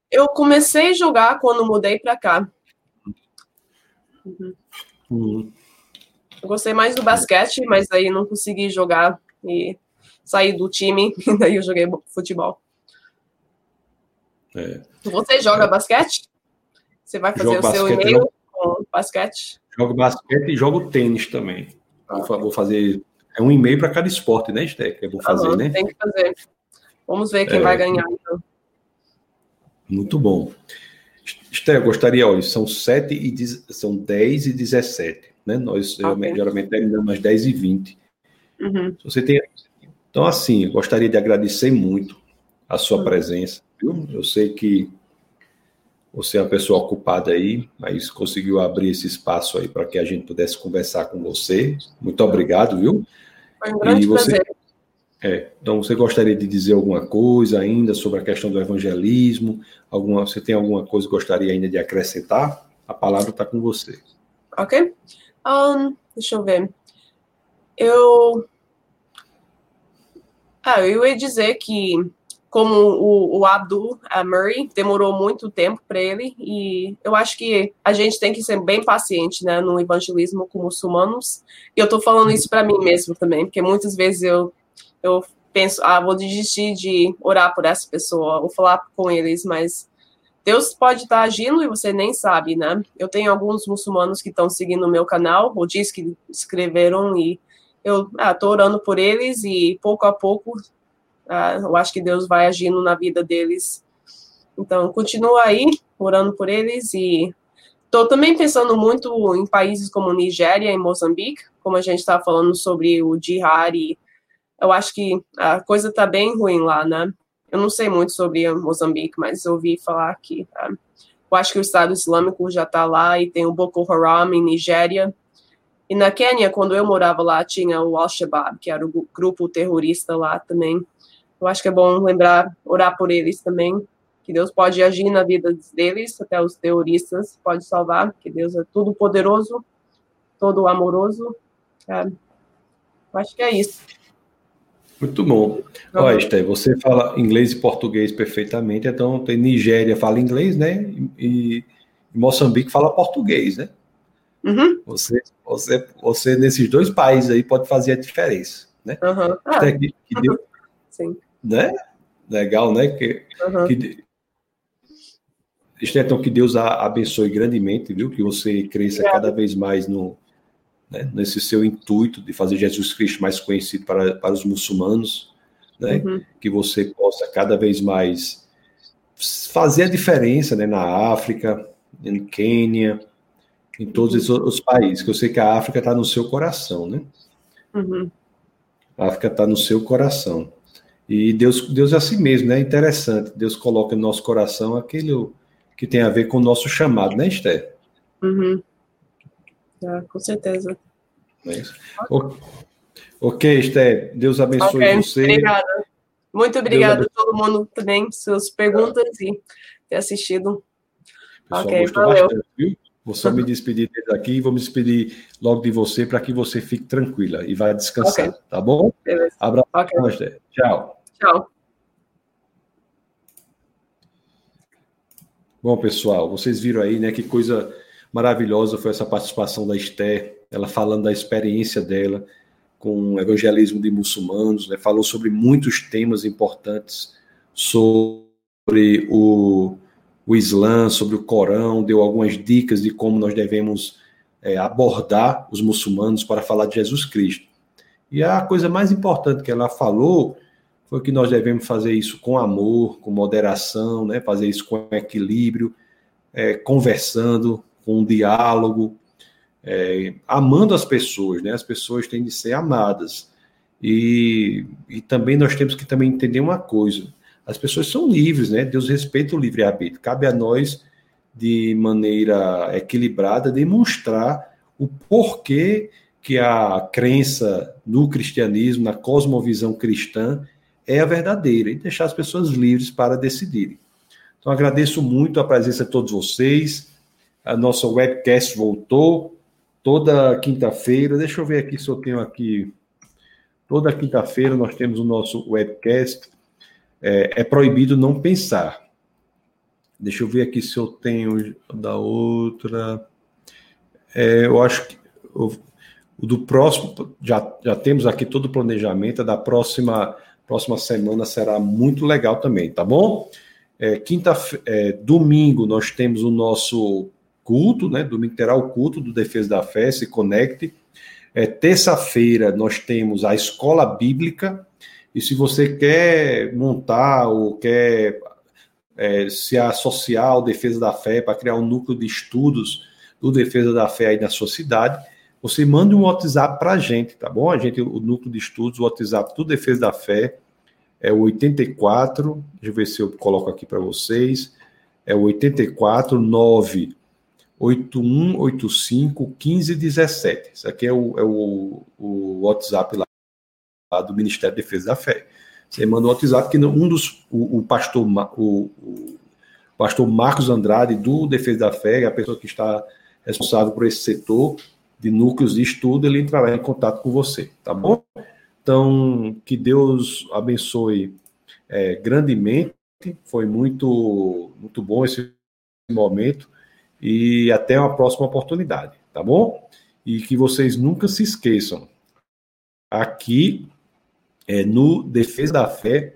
Eu comecei a jogar quando mudei para cá. Uhum. Uhum. Eu gostei mais do basquete, mas aí não consegui jogar e sair do time, e daí eu joguei futebol. É. Você joga é. basquete? Você vai fazer jogo o seu e-mail jogo, com basquete? Jogo basquete e jogo tênis também. Ah. Vou fazer. É um e-mail para cada esporte, né? Que eu vou fazer, né? Tem que fazer. Vamos ver quem é. vai ganhar, então. Muito bom. Esté, eu gostaria, olha, são 7 e são 10 e 17, né? Nós okay. geralmente terminamos às 10 e 20. Uhum. Você tem. Então, assim, eu gostaria de agradecer muito a sua uhum. presença, viu? Eu sei que você é uma pessoa ocupada aí, mas conseguiu abrir esse espaço aí para que a gente pudesse conversar com você. Muito obrigado, viu? Foi um grande você, prazer. É, então, você gostaria de dizer alguma coisa ainda sobre a questão do evangelismo? Alguma, você tem alguma coisa que gostaria ainda de acrescentar? A palavra está com você. Ok. Um, deixa eu ver. Eu. Ah, eu ia dizer que como o, o Abdul Murray, demorou muito tempo para ele, e eu acho que a gente tem que ser bem paciente né, no evangelismo com muçulmanos. E eu estou falando isso para mim mesmo também, porque muitas vezes eu, eu penso, ah, vou desistir de orar por essa pessoa, ou falar com eles, mas Deus pode estar tá agindo e você nem sabe, né? Eu tenho alguns muçulmanos que estão seguindo o meu canal, ou diz que escreveram, e eu estou ah, orando por eles, e pouco a pouco Uh, eu acho que Deus vai agindo na vida deles. Então, continua aí, orando por eles e estou também pensando muito em países como Nigéria e Moçambique, como a gente estava falando sobre o jihad e eu acho que a coisa está bem ruim lá, né? Eu não sei muito sobre Moçambique, mas ouvi falar que uh, eu acho que o Estado Islâmico já está lá e tem o Boko Haram em Nigéria. E na Quênia, quando eu morava lá, tinha o Al-Shabaab, que era o grupo terrorista lá também. Eu acho que é bom lembrar, orar por eles também, que Deus pode agir na vida deles, até os terroristas pode salvar, que Deus é tudo poderoso, todo amoroso. É, eu acho que é isso. Muito bom. Olha, Esther, você fala inglês e português perfeitamente, então tem Nigéria fala inglês, né? E, e Moçambique fala português, né? Uhum. Você, você, você, nesses dois países aí, pode fazer a diferença, né? Uhum. Ah. Que, que Deus, Sim né? Legal, né? Que, uhum. que, então, que Deus a abençoe grandemente, viu? Que você cresça cada vez mais no, né? nesse seu intuito de fazer Jesus Cristo mais conhecido para, para os muçulmanos, né? Uhum. Que você possa cada vez mais fazer a diferença, né? Na África, em Quênia, em todos uhum. os países, que eu sei que a África está no seu coração, né? Uhum. A África está no seu coração. E Deus, Deus é assim mesmo, né? Interessante. Deus coloca no nosso coração aquilo que tem a ver com o nosso chamado, né, Esther? Uhum. Ah, com certeza. É. Ok, Esther. Deus abençoe okay, você. Obrigada. Muito obrigada a todo mundo também, suas perguntas e ter assistido. Pessoal, ok, valeu. Bastante? Vou só me despedir daqui e vou me despedir logo de você para que você fique tranquila e vá descansar, okay. tá bom? Beleza. Abraço, okay. Tchau. Tchau. Bom, pessoal, vocês viram aí, né, que coisa maravilhosa foi essa participação da Esther, ela falando da experiência dela com o evangelismo de muçulmanos, né, falou sobre muitos temas importantes sobre o, o Islã, sobre o Corão, deu algumas dicas de como nós devemos é, abordar os muçulmanos para falar de Jesus Cristo. E a coisa mais importante que ela falou foi que nós devemos fazer isso com amor, com moderação, né? fazer isso com equilíbrio, é, conversando, com um diálogo, é, amando as pessoas, né? As pessoas têm de ser amadas. E, e também nós temos que também entender uma coisa: as pessoas são livres, né? Deus respeita o livre-arbítrio. Cabe a nós, de maneira equilibrada, demonstrar o porquê que a crença no cristianismo, na cosmovisão cristã, é a verdadeira e deixar as pessoas livres para decidirem. Então, agradeço muito a presença de todos vocês. A nossa webcast voltou toda quinta-feira. Deixa eu ver aqui se eu tenho aqui. Toda quinta-feira nós temos o nosso webcast. É, é, proibido não pensar. Deixa eu ver aqui se eu tenho da outra. É, eu acho que o, o do próximo já, já temos aqui todo o planejamento. Da próxima próxima semana será muito legal também, tá bom? É, quinta, é, domingo nós temos o nosso culto, né? Domingo terá o culto do Defesa da Fé, se conecte. É, Terça-feira nós temos a escola bíblica, e se você quer montar ou quer é, se associar ao Defesa da Fé para criar um núcleo de estudos do Defesa da Fé aí na sua cidade, você manda um WhatsApp para a gente, tá bom? A gente, o núcleo de estudos, o WhatsApp do Defesa da Fé é o 84, deixa eu ver se eu coloco aqui para vocês, é o 84 9 8185 1517. Isso aqui é o, é o, o WhatsApp lá, lá, do Ministério da Defesa da Fé. Você manda um WhatsApp que um dos o, o pastor o, o, pastor Marcos Andrade do Defesa da Fé, é a pessoa que está responsável por esse setor de núcleos de estudo, ele entrará em contato com você, tá bom? Então, que Deus abençoe é, grandemente. Foi muito, muito bom esse momento e até uma próxima oportunidade, tá bom? E que vocês nunca se esqueçam. Aqui, é, no Defesa da Fé,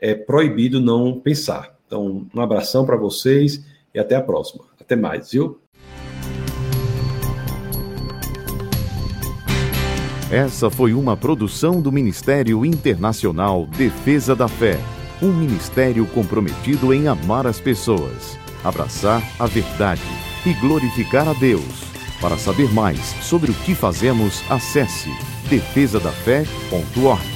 é proibido não pensar. Então, um abração para vocês e até a próxima. Até mais, viu? Essa foi uma produção do Ministério Internacional Defesa da Fé, um ministério comprometido em amar as pessoas, abraçar a verdade e glorificar a Deus. Para saber mais sobre o que fazemos, acesse defesadafé.org.